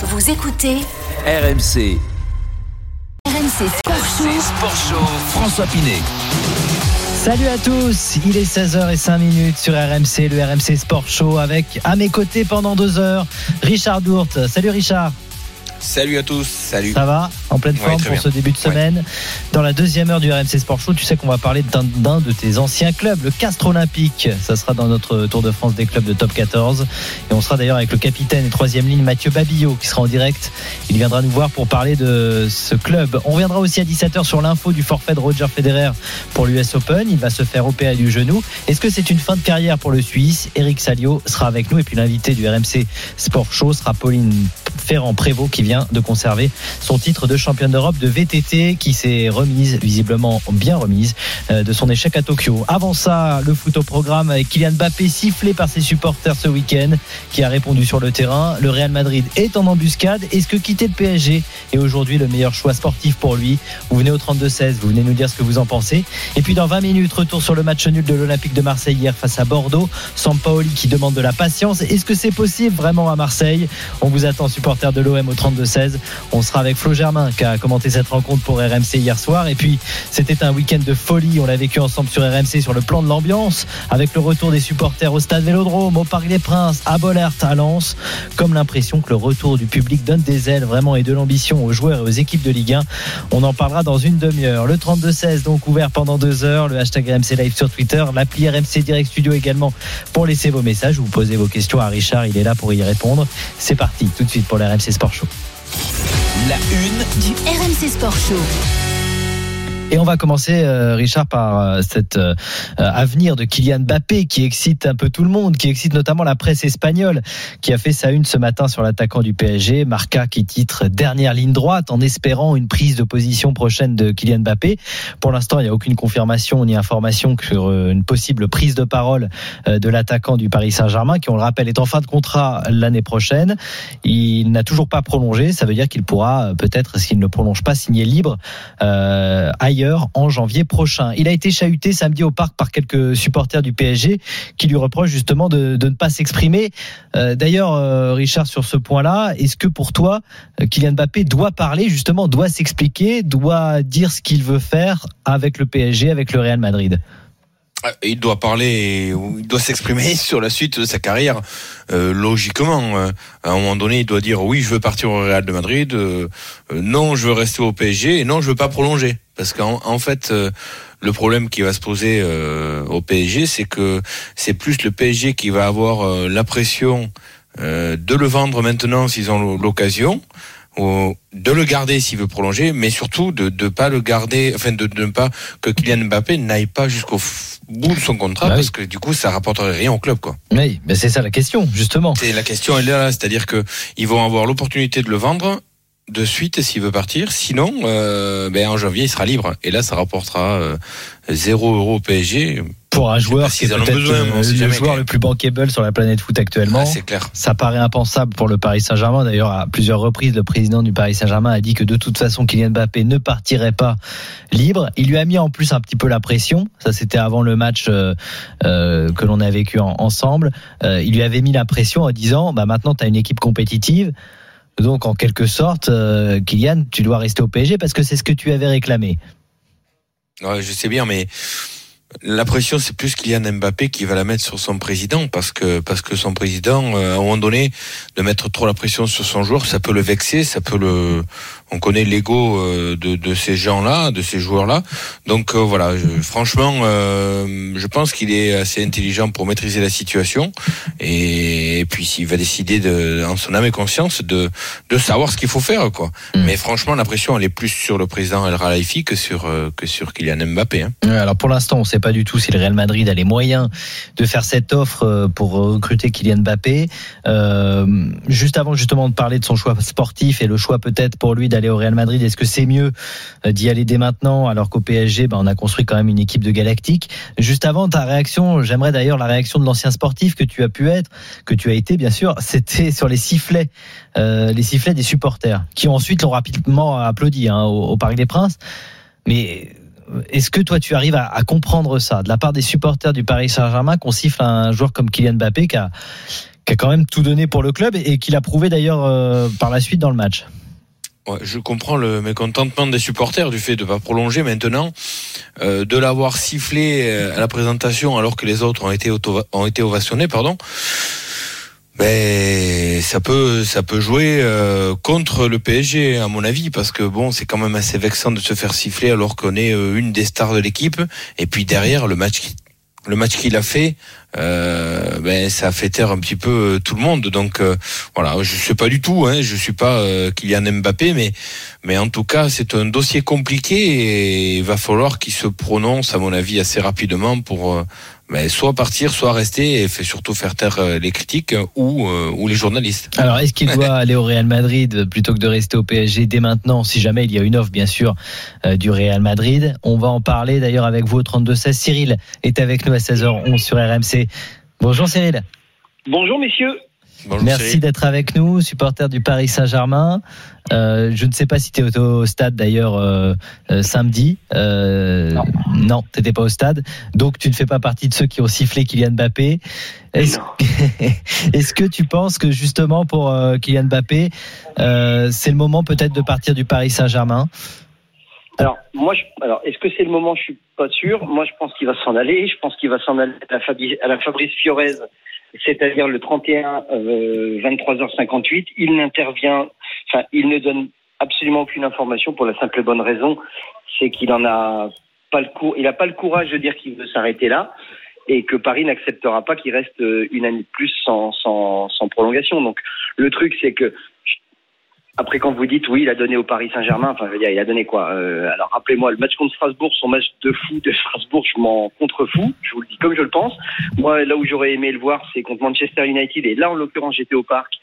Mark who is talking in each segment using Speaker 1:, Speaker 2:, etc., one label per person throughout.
Speaker 1: Vous écoutez
Speaker 2: RMC.
Speaker 1: RMC Sport Show.
Speaker 2: RMC Sport Show. François Pinet.
Speaker 3: Salut à tous, il est 16h05 sur RMC, le RMC Sport Show avec à mes côtés pendant deux heures Richard Dourte. Salut Richard.
Speaker 4: Salut à tous, salut.
Speaker 3: Ça va? En pleine forme pour
Speaker 4: bien.
Speaker 3: ce début de semaine. Dans la deuxième heure du RMC Sport Show, tu sais qu'on va parler d'un de tes anciens clubs, le Castre Olympique. Ça sera dans notre Tour de France des clubs de top 14. Et on sera d'ailleurs avec le capitaine et troisième ligne Mathieu Babillot qui sera en direct. Il viendra nous voir pour parler de ce club. On reviendra aussi à 17h sur l'info du forfait de Roger Federer pour l'US Open. Il va se faire opérer du genou. Est-ce que c'est une fin de carrière pour le Suisse? Eric Salio sera avec nous et puis l'invité du RMC Sport Show sera Pauline Ferrand-Prévot qui vient de conserver son titre de championne d'Europe de VTT qui s'est remise, visiblement bien remise, euh, de son échec à Tokyo. Avant ça, le foot au programme avec Kylian Mbappé sifflé par ses supporters ce week-end qui a répondu sur le terrain. Le Real Madrid est en embuscade. Est-ce que quitter le PSG est aujourd'hui le meilleur choix sportif pour lui? Vous venez au 32-16, vous venez nous dire ce que vous en pensez. Et puis dans 20 minutes, retour sur le match nul de l'Olympique de Marseille hier face à Bordeaux. Sampaoli qui demande de la patience. Est-ce que c'est possible vraiment à Marseille? On vous attend, supporter de l'OM au 32-16. On sera avec Flo Germain qui a commenté cette rencontre pour RMC hier soir. Et puis c'était un week-end de folie. On l'a vécu ensemble sur RMC sur le plan de l'ambiance avec le retour des supporters au stade Vélodrome, au Parc des Princes, à Bollard, à Lens. Comme l'impression que le retour du public donne des ailes vraiment et de l'ambition aux joueurs et aux équipes de Ligue 1. On en parlera dans une demi-heure. Le 32-16 donc ouvert pendant deux heures. Le hashtag RMC Live sur Twitter. L'appli RMC Direct Studio également pour laisser vos messages. Vous posez vos questions à Richard. Il est là pour y répondre. C'est parti tout de suite pour le RMC Sport Show.
Speaker 2: La une
Speaker 1: Du RMC Sport Show.
Speaker 3: Et on va commencer, euh, Richard, par euh, cet euh, avenir de Kylian Mbappé qui excite un peu tout le monde, qui excite notamment la presse espagnole, qui a fait sa une ce matin sur l'attaquant du PSG, Marca qui titre dernière ligne droite en espérant une prise de position prochaine de Kylian Mbappé. Pour l'instant, il n'y a aucune confirmation ni information sur euh, une possible prise de parole euh, de l'attaquant du Paris Saint-Germain, qui, on le rappelle, est en fin de contrat l'année prochaine. Il n'a toujours pas prolongé, ça veut dire qu'il pourra euh, peut-être, s'il ne prolonge pas, signer libre euh, en janvier prochain. Il a été chahuté samedi au parc par quelques supporters du PSG qui lui reprochent justement de, ne pas s'exprimer. Euh, D'ailleurs, euh, Richard, sur ce point-là, est-ce que pour toi, euh, Kylian Mbappé doit parler justement, doit s'expliquer, doit dire ce qu'il veut faire avec le PSG, avec le Real Madrid?
Speaker 4: Il doit parler, il doit s'exprimer sur la suite de sa carrière. Logiquement, à un moment donné, il doit dire oui, je veux partir au Real de Madrid, non, je veux rester au PSG, et non, je veux pas prolonger. Parce qu'en en fait, euh, le problème qui va se poser euh, au PSG, c'est que c'est plus le PSG qui va avoir euh, la pression euh, de le vendre maintenant s'ils ont l'occasion ou de le garder s'il veut prolonger, mais surtout de ne pas le garder, enfin de, de ne pas que Kylian Mbappé n'aille pas jusqu'au bout de son contrat,
Speaker 3: Bah oui.
Speaker 4: parce que du coup ça rapporterait rien au club quoi.
Speaker 3: Oui, mais c'est ça la question, justement.
Speaker 4: C'est la question elle est là, c'est-à-dire que ils vont avoir l'opportunité de le vendre de suite s'il veut partir, sinon euh, ben en janvier il sera libre et là ça rapportera euh, 0 euro au PSG.
Speaker 3: Pour un joueur qui est peut-être le joueur le plus bankable sur la planète foot actuellement.
Speaker 4: Ah, c'est clair.
Speaker 3: Ça paraît impensable pour le Paris Saint-Germain. D'ailleurs, à plusieurs reprises, le président du Paris Saint-Germain a dit que de toute façon, Kylian Mbappé ne partirait pas libre. Il lui a mis en plus un petit peu la pression. Ça, c'était avant le match euh, euh, que l'on a vécu en- ensemble. Il lui avait mis la pression en disant, bah maintenant, tu as une équipe compétitive. Donc, en quelque sorte, euh, Kylian, tu dois rester au PSG parce que c'est ce que tu avais réclamé.
Speaker 4: Ouais, je sais bien, mais la pression, c'est plus Kylian Mbappé qui va la mettre sur son président, parce que parce que son président, euh, à un moment donné, de mettre trop la pression sur son joueur, ça peut le vexer, ça peut le. On connaît l'ego euh, de, de ces gens-là, de ces joueurs-là. Donc euh, voilà, je- franchement, euh, je pense qu'il est assez intelligent pour maîtriser la situation, et, puis s'il va décider de, en son âme et conscience de de savoir ce qu'il faut faire, quoi.
Speaker 3: Mm.
Speaker 4: Mais franchement, la pression, elle est plus sur le président El Khalifi que sur euh, que sur Kylian Mbappé. Hein.
Speaker 3: Ouais, Alors pour l'instant, on ne pas du tout si le Real Madrid a les moyens de faire cette offre euh, pour recruter Kylian Mbappé. Euh, juste avant justement de parler de son choix sportif et le choix peut-être pour lui d'aller au Real Madrid, est-ce que c'est mieux euh, d'y aller dès maintenant alors qu'au PSG, ben, on a construit quand même une équipe de galactique? Juste avant ta réaction, j'aimerais d'ailleurs la réaction de l'ancien sportif que tu as pu être, que tu as été bien sûr, c'était sur les sifflets, euh, les sifflets des supporters qui ensuite l'ont rapidement applaudi hein, au, au Parc des Princes. Mais est-ce que toi tu arrives à, comprendre ça de la part des supporters du Paris Saint-Germain qu'on siffle un joueur comme Kylian Mbappé qui a, a quand même tout donné pour le club et, qui l'a prouvé d'ailleurs euh, par la suite dans le match?
Speaker 4: Je comprends le mécontentement des supporters du fait de ne pas prolonger maintenant, euh, de l'avoir sifflé euh, à la présentation alors que les autres ont été, ont été ovationnés, pardon. Ben, ça peut, ça peut jouer euh, contre le PSG à mon avis parce que bon, c'est quand même assez vexant de se faire siffler alors qu'on est euh, une des stars de l'équipe et puis derrière le match le match qu'il a fait, euh, ben ça a fait taire un petit peu euh, tout le monde. Donc euh, voilà, je sais pas du tout, hein, je suis pas euh, Kylian Mbappé, mais mais en tout cas c'est un dossier compliqué et il va falloir qu'il se prononce à mon avis assez rapidement pour euh, ben, soit partir, soit rester et fait surtout faire taire euh, les critiques ou euh, ou les journalistes.
Speaker 3: Alors est-ce qu'il doit aller au Real Madrid plutôt que de rester au PSG dès maintenant, si jamais il y a une offre bien sûr euh, du Real Madrid? On va en parler d'ailleurs avec vous au 32 16. Cyril est avec nous à 16h11 sur RMC. Bonjour Cyril.
Speaker 5: Bonjour messieurs.
Speaker 4: Bonjour,
Speaker 3: Merci d'être avec nous, supporter du Paris Saint-Germain. Euh, je ne sais pas si tu es au stade d'ailleurs euh, euh, samedi. Euh,
Speaker 5: Non.
Speaker 3: non, tu n'étais pas au stade. Donc tu ne fais pas partie de ceux qui ont sifflé Kylian Mbappé. Est-ce que tu penses que justement pour euh, Kylian Mbappé, euh, c'est le moment peut-être de partir du Paris Saint-Germain?
Speaker 5: Alors moi, je, alors est-ce que c'est le moment? Je suis pas sûr. Moi, je pense qu'il va s'en aller. Je pense qu'il va s'en aller à la, Fabi- à la Fabrice Fiorez, c'est-à-dire le 31 euh, 23h58. Il n'intervient, enfin, il ne donne absolument aucune information pour la simple bonne raison, c'est qu'il en a pas le il a pas le courage de dire qu'il veut s'arrêter là et que Paris n'acceptera pas qu'il reste euh, une année de plus sans, sans prolongation. Donc le truc, c'est que après, quand vous dites oui, il a donné au Paris Saint-Germain, enfin, je veux dire, il a donné quoi euh, Alors, rappelez-moi, le match contre Strasbourg, son match de fou de Strasbourg, je m'en contrefous, je vous le dis comme je le pense. Moi, là où j'aurais aimé le voir, c'est contre Manchester United, et là, en l'occurrence, j'étais au parc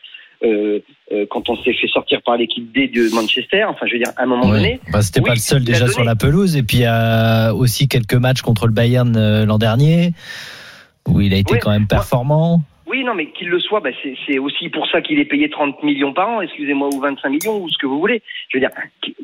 Speaker 5: euh, euh, quand on s'est fait sortir par l'équipe D de Manchester. Enfin, je veux dire, à un moment donné,
Speaker 3: Bah, C'était
Speaker 5: Oui,
Speaker 3: pas le seul déjà sur la pelouse. Et puis il y a aussi quelques matchs contre le Bayern euh, l'an dernier où il a été quand même performant.
Speaker 5: Oui, non, mais qu'il le soit, bah, c'est aussi pour ça qu'il est payé 30 millions par an, excusez-moi, ou 25 millions, ou ce que vous voulez. Je veux dire,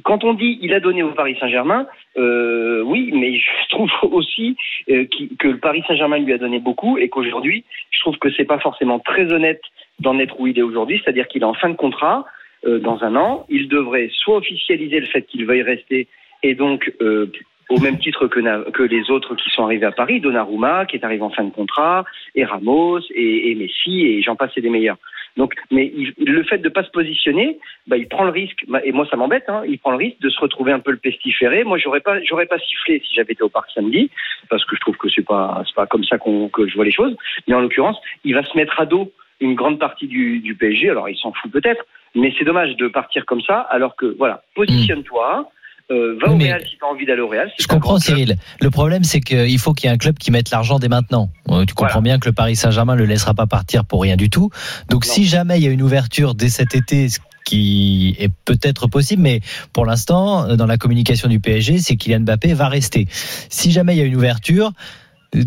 Speaker 5: quand on dit il a donné au Paris Saint-Germain, euh, oui, mais je trouve aussi euh, que le Paris Saint-Germain lui a donné beaucoup et qu'aujourd'hui, je trouve que c'est pas forcément très honnête d'en être où il est aujourd'hui, c'est-à-dire qu'il est en fin de contrat euh, dans un an. Il devrait soit officialiser le fait qu'il veuille rester et donc euh, au même titre que, les autres qui sont arrivés à Paris, Donnarumma qui est arrivé en fin de contrat, et Ramos et, Messi et j'en passe et des meilleurs. Donc, mais le fait de pas se positionner, bah, il prend le risque. bah, Et moi, ça m'embête. Hein, il prend le risque de se retrouver un peu le pestiféré. Moi, j'aurais pas, pas sifflé si j'avais été au parc samedi, parce que je trouve que c'est pas, pas comme ça qu'on, que je vois les choses. Mais en l'occurrence, il va se mettre à dos une grande partie du, du PSG. Alors, il s'en fout peut-être, mais c'est dommage de partir comme ça, alors que voilà, positionne-toi. Euh, va au
Speaker 3: mais-
Speaker 5: Real si tu as envie d'aller au Real.
Speaker 3: Je comprends. Cyril. Le problème c'est qu'il faut qu'il y ait un club qui mette l'argent dès maintenant. Euh, Tu comprends bien que le Paris Saint-Germain ne le laissera pas partir pour rien du tout. Donc
Speaker 5: Non.
Speaker 3: si jamais il y a une ouverture dès cet été, ce qui est peut-être possible, mais pour l'instant, euh, dans la communication du PSG, c'est Kylian Mbappé va rester. Si jamais il y a une ouverture,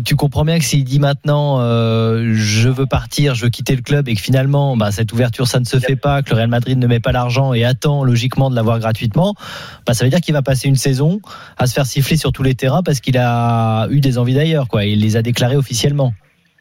Speaker 3: tu comprends bien que s'il dit maintenant euh, je veux partir, je veux quitter le club et que finalement bah, cette ouverture ça ne se fait pas, que le Real Madrid ne met pas l'argent et attend logiquement de l'avoir gratuitement, bah, ça veut dire qu'il va passer une saison à se faire siffler sur tous les terrains parce qu'il a eu des envies d'ailleurs quoi. Il les a déclarées officiellement.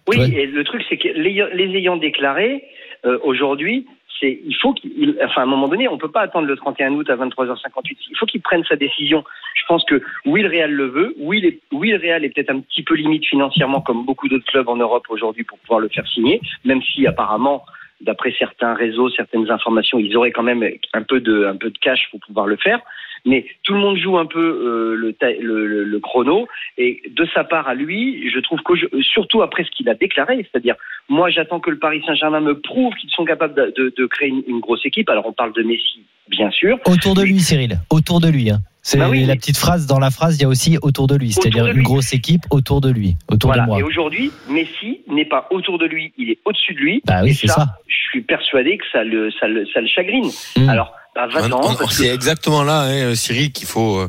Speaker 5: Oui, et le truc, c'est que les, les ayant déclarés, euh, aujourd'hui, c'est il faut qu'il, enfin, à un moment donné, on peut pas attendre le 31 août à 23h58. Il faut qu'il prenne sa décision. Je pense que oui, le Real le veut. Oui, les, oui le Real est peut-être un petit peu limite financièrement, comme beaucoup d'autres clubs en Europe aujourd'hui, pour pouvoir le faire signer, même si apparemment, d'après certains réseaux, certaines informations, ils auraient quand même un peu de, un peu de cash pour pouvoir le faire. Mais tout le monde joue un peu euh, le, le, le- chrono. Et de sa part à lui, je trouve que surtout après ce qu'il a déclaré, c'est-à-dire moi j'attends que le Paris Saint-Germain me prouve qu'ils sont capables de, de- de créer une, une grosse équipe. Alors on parle de Messi, bien sûr.
Speaker 3: Autour de lui, Cyril. Autour de lui. hein. C'est
Speaker 5: Bah oui,
Speaker 3: la petite phrase dans la phrase. Il y a aussi autour de lui, c'est-à-dire une grosse équipe autour de lui, autour
Speaker 5: voilà.
Speaker 3: de moi.
Speaker 5: Et aujourd'hui, Messi n'est pas autour de lui, il est au-dessus de lui.
Speaker 3: Bah oui, c'est ça.
Speaker 5: Je suis persuadé que ça le, ça le, ça le chagrine.
Speaker 3: Mm.
Speaker 5: Alors, bah,
Speaker 4: C'est
Speaker 5: que-
Speaker 4: exactement là, hein, Cyril, qu'il faut euh,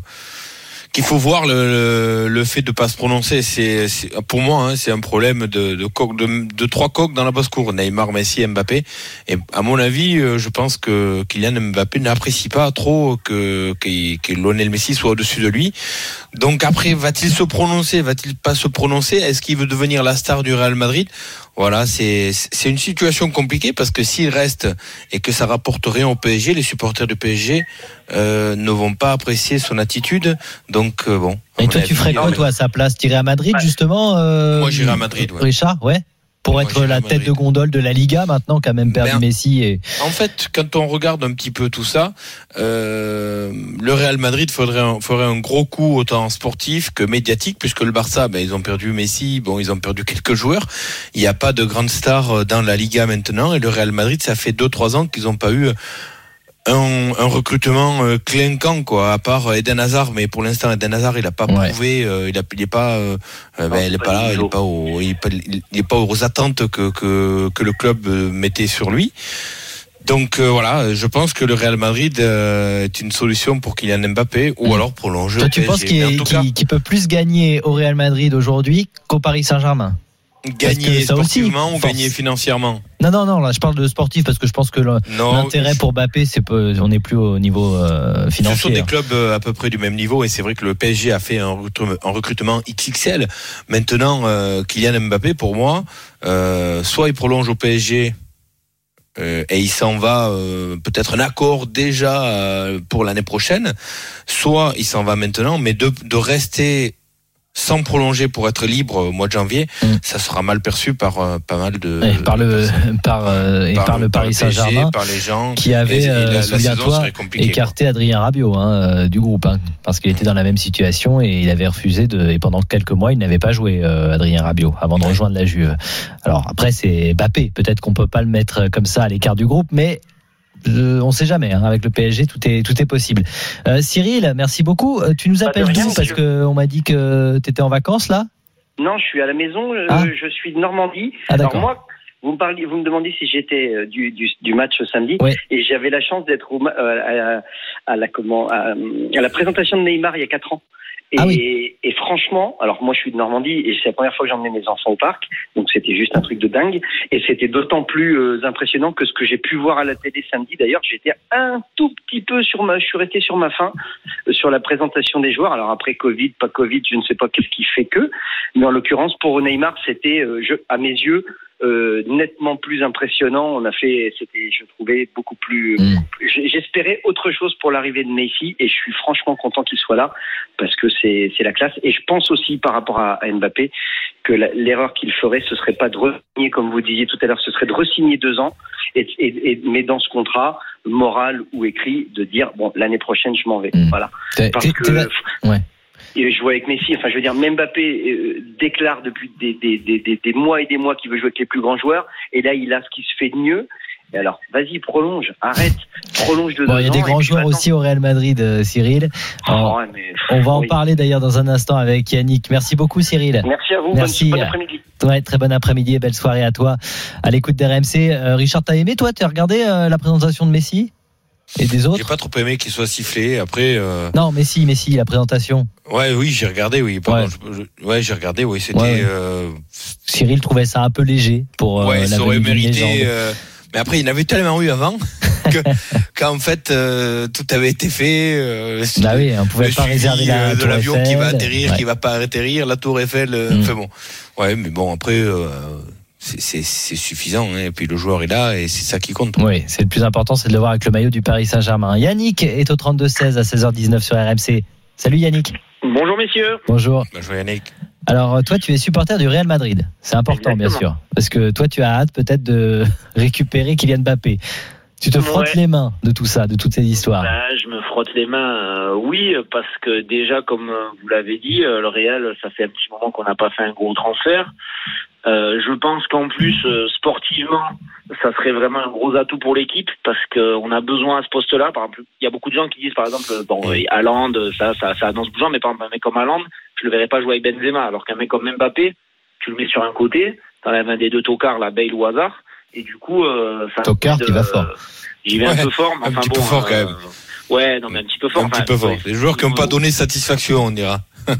Speaker 4: qu'il faut voir le, le, le fait de pas se prononcer. C'est pour moi, hein, c'est un problème de de, coq, de de trois coqs dans la basse cour. Neymar, Messi, Mbappé. Et à mon avis, euh, je pense que Kylian Mbappé n'apprécie pas trop que que, que Lionel Messi soit au-dessus de lui. Donc après, va-t-il se prononcer? Va-t-il pas se prononcer? Est-ce qu'il veut devenir la star du Real Madrid? Voilà, c'est c'est une situation compliquée parce que s'il reste et que ça rapporte rien au PSG, les supporters du PSG euh, ne vont pas apprécier son attitude. Donc euh, bon.
Speaker 3: Et toi, tu ferais quoi, toi, à sa place? T'irais à Madrid, justement euh,
Speaker 4: Moi, j'irais à Madrid, ouais.
Speaker 3: Richard, ouais Pour
Speaker 4: Moi,
Speaker 3: être la tête de gondole de la Liga, maintenant, qu'a même perdu
Speaker 4: Ben,
Speaker 3: Messi. Et...
Speaker 4: En fait, quand on regarde un petit peu tout ça, euh, le Real Madrid faudrait un, ferait un gros coup autant sportif que médiatique, puisque le Barça, ben, ils ont perdu Messi, bon, ils ont perdu quelques joueurs. Il n'y a pas de grandes stars euh, dans la Liga maintenant, et le Real Madrid, ça fait deux trois ans qu'ils n'ont pas eu un, un recrutement euh, clinquant, quoi, à part Eden Hazard, mais pour l'instant, Eden Hazard, il n'a pas
Speaker 3: Ouais.
Speaker 4: prouvé, euh, il, a, il est pas, euh, euh, ben,
Speaker 5: Non,
Speaker 4: il est
Speaker 5: pas
Speaker 4: pas là, il est pas, au, il est pas, il est pas aux attentes que, que, que le club euh, mettait sur lui. Donc euh, voilà, je pense que le Real Madrid euh, est une solution pour Kylian Mbappé ou
Speaker 3: Mm.
Speaker 4: alors prolonger
Speaker 3: Toi, tu
Speaker 4: PSG.
Speaker 3: penses qu'il peut plus gagner au Real Madrid aujourd'hui qu'au Paris Saint-Germain?
Speaker 4: Gagner
Speaker 3: ça aussi,
Speaker 4: sportivement ou gagner financièrement
Speaker 3: Non, non, non, là, je parle de sportif parce que je pense que l'intérêt pour Mbappé, c'est on n'est plus au niveau euh,
Speaker 4: ce sont
Speaker 3: financier.
Speaker 4: des
Speaker 3: hein.
Speaker 4: clubs euh, à peu près du même niveau et c'est vrai que le PSG a fait un recrutement, XXL. Maintenant, euh, Kylian Mbappé, pour moi, euh, soit il prolonge au PSG et il s'en va euh, peut-être un accord déjà euh, pour l'année prochaine, soit il s'en va maintenant, mais de, de rester sans prolonger pour être libre au mois de janvier,
Speaker 3: Mm.
Speaker 4: ça sera mal perçu par euh, pas mal de
Speaker 3: Et par le, par, euh, et par, le Paris Saint-Germain
Speaker 4: par les gens
Speaker 3: qui
Speaker 4: Et- et
Speaker 3: euh,
Speaker 4: la-
Speaker 3: souviens-toi, écarté Adrien Rabiot hein, euh, du groupe hein, parce qu'il était dans la même situation et il avait refusé de et pendant quelques mois il n'avait pas joué euh, Adrien Rabiot avant de rejoindre la Juve. Alors après c'est Mbappé, peut-être qu'on peut pas le mettre comme ça à l'écart du groupe mais euh, on sait jamais hein, avec le PSG tout est tout est possible. Euh, Cyril, merci beaucoup. Euh, Tu nous appelles d'où parce
Speaker 5: monsieur.
Speaker 3: que on m'a dit que tu étais en vacances là?
Speaker 5: Non, je suis à la maison. euh,
Speaker 3: Ah.
Speaker 5: Je suis de Normandie.
Speaker 3: Ah
Speaker 5: Alors moi, vous me parliez, vous me demandiez si j'étais du, du, du match samedi, et j'avais la chance d'être à, à la comment à, à la présentation de Neymar il y a quatre ans. Et,
Speaker 3: Ah oui.
Speaker 5: et franchement, alors moi je suis de Normandie et c'est la première fois que j'emmenais mes enfants au parc, donc c'était juste un truc de dingue. Et c'était d'autant plus euh, impressionnant que ce que j'ai pu voir à la télé samedi. D'ailleurs, j'étais un tout petit peu sur ma, je suis resté sur ma faim euh, sur la présentation des joueurs. Alors après Covid, pas Covid, je ne sais pas qu'est-ce qui fait que, mais en l'occurrence pour Neymar, c'était, euh, à mes yeux, euh, nettement plus impressionnant. On a fait, c'était, je trouvais beaucoup plus.
Speaker 3: Mm.
Speaker 5: J'espérais autre chose pour l'arrivée de Messi et je suis franchement content qu'il soit là parce que c'est c'est la classe. Et je pense aussi par rapport à, à Mbappé que l'erreur qu'il ferait, ce serait pas de re-signer, comme vous disiez tout à l'heure, ce serait de re-signer deux ans, et, et, et- mais dans ce contrat, moral ou écrit, de dire bon l'année prochaine je m'en vais.
Speaker 3: Mm.
Speaker 5: Voilà. Parce que
Speaker 3: ouais.
Speaker 5: Et je vois avec Messi, enfin je veux dire, Mbappé euh, déclare depuis des, des, des, des, des mois et des mois qu'il veut jouer avec les plus grands joueurs, et là il a ce qui se fait de mieux. Et alors, vas-y, prolonge, arrête, prolonge de
Speaker 3: Bon, il y a des grands joueurs aussi au Real Madrid, euh, Cyril. Alors,
Speaker 5: Oh, ouais, mais-
Speaker 3: On va en
Speaker 5: oui.
Speaker 3: parler d'ailleurs dans un instant avec Yannick. Merci beaucoup Cyril.
Speaker 5: Merci à vous,
Speaker 3: Merci.
Speaker 5: bon, bon après-midi.
Speaker 3: Ouais, très bon après-midi et belle soirée à toi à l'écoute d'RMC. Euh, Richard, t'as aimé toi T'as regardé euh, la présentation de Messi? Et des
Speaker 4: J'ai
Speaker 3: autres
Speaker 4: pas trop aimé qu'il soit sifflé. Après, euh,
Speaker 3: Non, Messi, Messi, la présentation.
Speaker 4: ouais, oui, j'ai regardé, oui. Pardon,
Speaker 3: Ouais.
Speaker 4: j'ai regardé, oui. C'était,
Speaker 3: Ouais,
Speaker 4: euh,
Speaker 3: Cyril trouvait ça un peu léger pour euh,
Speaker 4: ouais, ça aurait mérité. mais après, il y en avait tellement eu avant que, qu'en fait, euh, tout avait été fait. euh,
Speaker 3: Bah oui, on pouvait pas réserver la
Speaker 4: de l'avion qui va atterrir,
Speaker 3: Ouais.
Speaker 4: qui va pas atterrir, la tour Eiffel. euh,
Speaker 3: Mm.
Speaker 4: Enfin bon, ouais, mais bon après, c'est- suffisant. Hein, et puis le joueur est là et c'est ça qui compte.
Speaker 3: Oui, c'est le plus important, c'est de le voir avec le maillot du Paris Saint-Germain. Yannick est au 32-16 à 16h19 sur RMC. Salut Yannick.
Speaker 5: Bonjour messieurs.
Speaker 3: Bonjour.
Speaker 4: Bah, je vois Yannick.
Speaker 3: Alors, euh, toi, tu es supporter du Real Madrid. C'est important, bien sûr. Parce que toi, tu as hâte peut-être de récupérer Kylian Mbappé. Tu te frottes
Speaker 6: Ouais.
Speaker 3: les mains de tout ça, de toutes ces histoires.
Speaker 6: Bah, je me frotte les mains, euh, oui, parce que déjà, comme euh, vous l'avez dit, euh, le Real, ça fait un petit moment qu'on n'a pas fait un gros transfert. Euh, je pense qu'en plus, sportivement, ça serait vraiment un gros atout pour l'équipe parce qu'on a besoin à ce poste-là. Par exemple, il y a beaucoup de gens qui disent, par exemple, bon, Haaland, ça, ça, ça annonce bougeant, mais par exemple, un mec comme Haaland, je le verrais pas jouer avec Benzema, alors qu'un mec comme Mbappé, tu le mets sur un côté, t'enlèves un des deux tocards, la Bale ou Hazard, et du coup, euh, ça.
Speaker 3: Tocard,
Speaker 6: de-
Speaker 3: tu vas fort.
Speaker 6: J'y vais un peu fort, mais
Speaker 4: un
Speaker 6: enfin
Speaker 4: petit
Speaker 6: bon.
Speaker 4: peu fort, quand même.
Speaker 6: Ouais, non, mais un petit peu fort.
Speaker 4: un petit peu fort.
Speaker 6: ouais.
Speaker 4: Les joueurs qui n'ont pas donné satisfaction, on dira.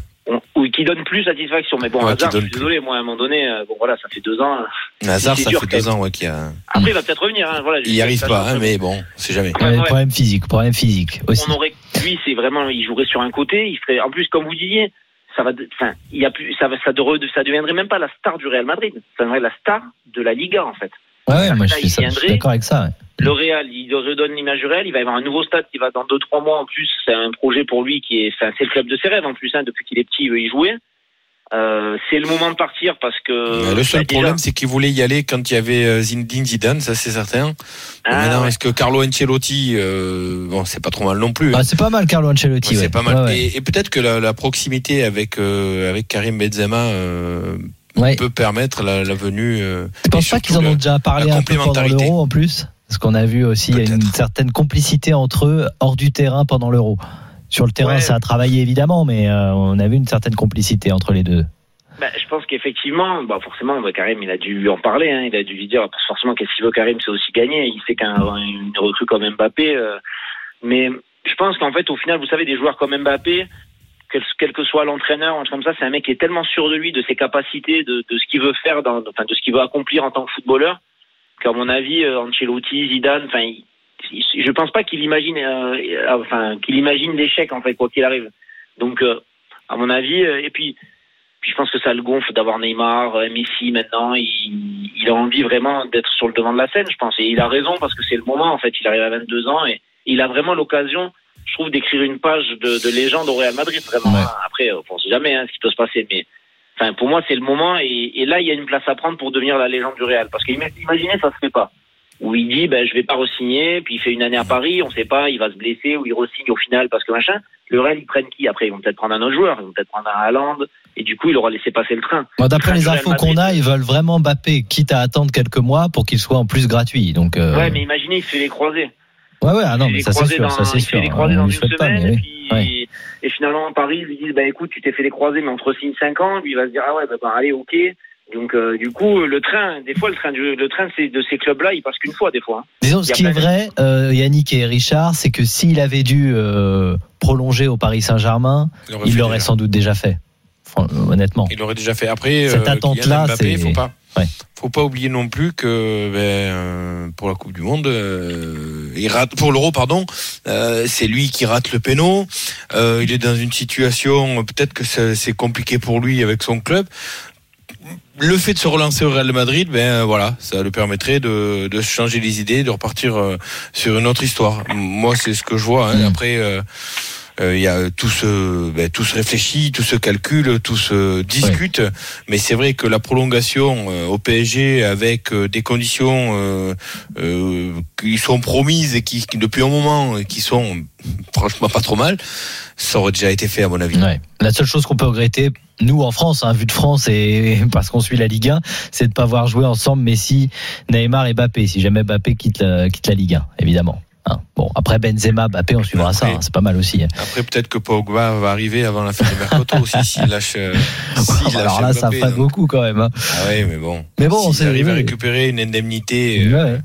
Speaker 6: Oui, qui donne plus satisfaction. Mais bon,
Speaker 4: Ouais,
Speaker 6: Hazard,
Speaker 4: qui
Speaker 6: je suis désolé, moi, à un moment donné, euh, bon, voilà, ça fait deux ans.
Speaker 4: Hazard,
Speaker 6: c'est
Speaker 4: ça
Speaker 6: dur,
Speaker 4: fait deux ans ouais, qu'il y a...
Speaker 6: Après, il va peut-être revenir, hein, voilà.
Speaker 4: il y arrive pas, hein, mais bon, c'est jamais.
Speaker 6: Ouais,
Speaker 3: Ouais,
Speaker 6: ouais.
Speaker 3: Problème physique, problème physique aussi.
Speaker 6: on aurait, lui, c'est vraiment, il jouerait sur un côté, il serait, en plus, comme vous disiez, ça va, enfin, il y a plus, ça va, ça, de- ça deviendrait même pas la star du Real Madrid, ça deviendrait la star de la Liga, en fait.
Speaker 3: Ouais, ouais, moi je suis,
Speaker 6: il
Speaker 3: ça- je suis
Speaker 6: viendrait.
Speaker 3: d'accord avec ça. ouais.
Speaker 6: Le Real, il redonne l'image du Real, il va y avoir un nouveau stade qui va dans deux, trois mois en plus, c'est un projet pour lui qui est, c'est le club de ses rêves en plus, hein, depuis qu'il est petit, il veut y jouer. Euh, c'est le moment de partir parce que.
Speaker 4: Le seul
Speaker 6: déjà-
Speaker 4: problème, c'est qu'il voulait y aller quand il y avait euh, Zinedine Zidane, ça c'est certain.
Speaker 6: Ah,
Speaker 4: Maintenant,
Speaker 6: ouais.
Speaker 4: est-ce que Carlo Ancelotti, euh, bon, c'est pas trop mal non plus. hein.
Speaker 3: Bah, c'est pas mal Carlo Ancelotti.
Speaker 4: Ouais,
Speaker 3: ouais.
Speaker 4: c'est pas mal. Et, et peut-être que la, la proximité avec euh, avec Karim Benzema euh,
Speaker 3: Ouais.
Speaker 4: peut permettre la, la venue. Euh,
Speaker 3: Tu penses pas qu'ils en ont déjà parlé un peu pendant l'Euro en plus? Parce qu'on a vu aussi il y a une certaine complicité entre eux hors du terrain pendant l'Euro. Sur le terrain,
Speaker 6: Ouais.
Speaker 3: ça a travaillé évidemment, mais euh, on a vu une certaine complicité entre les deux.
Speaker 6: Bah, je pense qu'effectivement, bah, forcément, bah, Karim, il a dû en parler, hein, il a dû lui dire, que forcément, qu'est-ce qu'il veut, Karim, c'est aussi gagner. Il sait qu'un une recrue comme Mbappé, euh, mais je pense qu'en fait, au final, vous savez, des joueurs comme Mbappé, quel, que soit l'entraîneur, comme ça, c'est un mec qui est tellement sûr de lui, de ses capacités, de, ce qu'il veut faire, enfin, de ce qu'il veut accomplir en tant que footballeur, qu'à mon avis, euh, Ancelotti, Zidane, enfin, il- je pense pas qu'il imagine, euh, euh, enfin, imagine l'échec, en fait, quoi qu'il arrive. Donc, à mon avis, et puis, je pense que ça le gonfle d'avoir Neymar, Messi maintenant. Il a envie vraiment d'être sur le devant de la scène, je pense. Et il a raison parce que c'est le moment, en fait. Il arrive à 22 ans et il a vraiment l'occasion, je trouve, d'écrire une page de, de légende au Real Madrid, vraiment.
Speaker 3: Ouais.
Speaker 6: Après, euh, on sait jamais hein, ce qui peut se passer, mais enfin, pour moi, c'est le moment. Et, et là, il y a une place à prendre pour devenir la légende du Real. Parce qu'imaginez, ça se fait pas. Où il dit, ben, je vais pas re-signer, puis il fait une année à Paris, on sait pas, il va se blesser, ou il re-signe au final parce que machin. Le Real, ils prennent qui? Après Ils vont peut-être prendre un autre joueur, ils vont peut-être prendre un Haaland, et du coup, il aura laissé passer le train.
Speaker 3: Bon, D'après les infos qu'on a, ils veulent vraiment Mbappé, quitte à attendre quelques mois pour qu'il soit en plus gratuit. Donc, euh,
Speaker 6: Ouais, mais imaginez, il se fait les croisés.
Speaker 3: Ouais, ouais, ah non,
Speaker 6: il
Speaker 3: mais ça c'est sûr, ça c'est
Speaker 6: il
Speaker 3: sûr.
Speaker 6: fait les croisés
Speaker 3: On
Speaker 6: dans une semaine, et, et finalement, Paris ils lui disent, bah écoute, tu t'es fait les croisés, mais on te re-signe 5 ans. Lui, il va se dire, ah ouais, bah, bah, allez, ok. Donc, euh, du coup, le train, des fois, le train, le train c'est de ces clubs-là, il passe qu'une fois, des fois. hein.
Speaker 3: Disons,
Speaker 6: Il y
Speaker 3: ce qui est vrai, euh, Yannick et Richard, c'est que s'il avait dû euh, prolonger au Paris Saint-Germain,
Speaker 4: aurait
Speaker 3: il l'aurait
Speaker 4: déjà.
Speaker 3: sans doute déjà fait. Honnêtement.
Speaker 4: Il l'aurait déjà fait. Après,
Speaker 3: Cette attente-là, c'est-
Speaker 4: faut pas.
Speaker 3: Ouais.
Speaker 4: Faut pas oublier non plus que ben, euh, pour la Coupe du Monde, euh, il rate pour l'Euro pardon, euh, c'est lui qui rate le péno. Euh, il est dans une situation peut-être que c'est compliqué pour lui avec son club. Le fait de se relancer au Real Madrid, ben voilà, ça lui permettrait de, de changer les idées, de repartir euh, sur une autre histoire. Moi, c'est ce que je vois. hein.
Speaker 3: Mm.
Speaker 4: Après. Euh, euh, il y a tout se, ben, tout se réfléchit, tout se calcule, tout se discute. Mais c'est vrai que la prolongation euh, au PSG avec euh, des conditions euh, euh, qui sont promises et qui, qui, depuis un moment, qui sont franchement pas trop mal, ça aurait déjà été fait à mon avis.
Speaker 3: Ouais. La seule chose qu'on peut regretter, nous en France, hein, vu de France et parce qu'on suit la Ligue 1, c'est de pas voir jouer ensemble Messi, Neymar et Mbappé. Si jamais Mbappé quitte la, quitte la Ligue 1, évidemment. Hein. Bon, après Benzema, Mbappé, on suivra ça.
Speaker 4: Après-
Speaker 3: hein, c'est pas mal aussi.
Speaker 4: Après peut-être que Pogba va arriver avant la fin du mercato aussi s'il lâche. euh, lâche
Speaker 3: Alors là, ça
Speaker 4: Mbappé,
Speaker 3: ferait
Speaker 4: donc.
Speaker 3: beaucoup quand même. hein.
Speaker 4: Ah ouais, mais bon.
Speaker 3: Mais bon, on
Speaker 4: s'il
Speaker 3: sait
Speaker 4: arrive à récupérer une indemnité. euh,
Speaker 3: Ouais.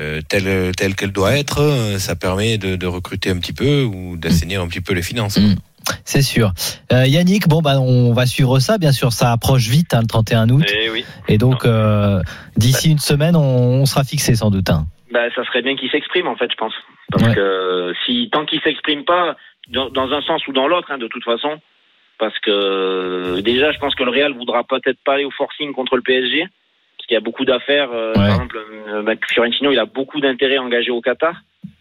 Speaker 4: euh, telle telle qu'elle doit être, euh, ça permet de, de recruter un petit peu ou d'assainir un petit peu les finances.
Speaker 3: Mm. C'est sûr. Euh, Yannick, bon bah on va suivre ça. Bien sûr, ça approche vite, hein, le 31 août,
Speaker 6: Eh oui.
Speaker 3: et donc euh, d'ici une semaine, on, on sera fixé sans doute. hein.
Speaker 6: Bah, ça serait bien qu'il s'exprime, en fait, je pense. Parce
Speaker 3: Ouais.
Speaker 6: que euh, si tant qu'il s'exprime pas, dans, dans un sens ou dans l'autre, hein, de toute façon, parce que euh, déjà, je pense que le Real voudra peut-être pas aller au forcing contre le PSG, parce qu'il y a beaucoup d'affaires. euh,
Speaker 3: Ouais.
Speaker 6: Par exemple, euh, bah, Fiorentino, il a beaucoup d'intérêt engagé au Qatar,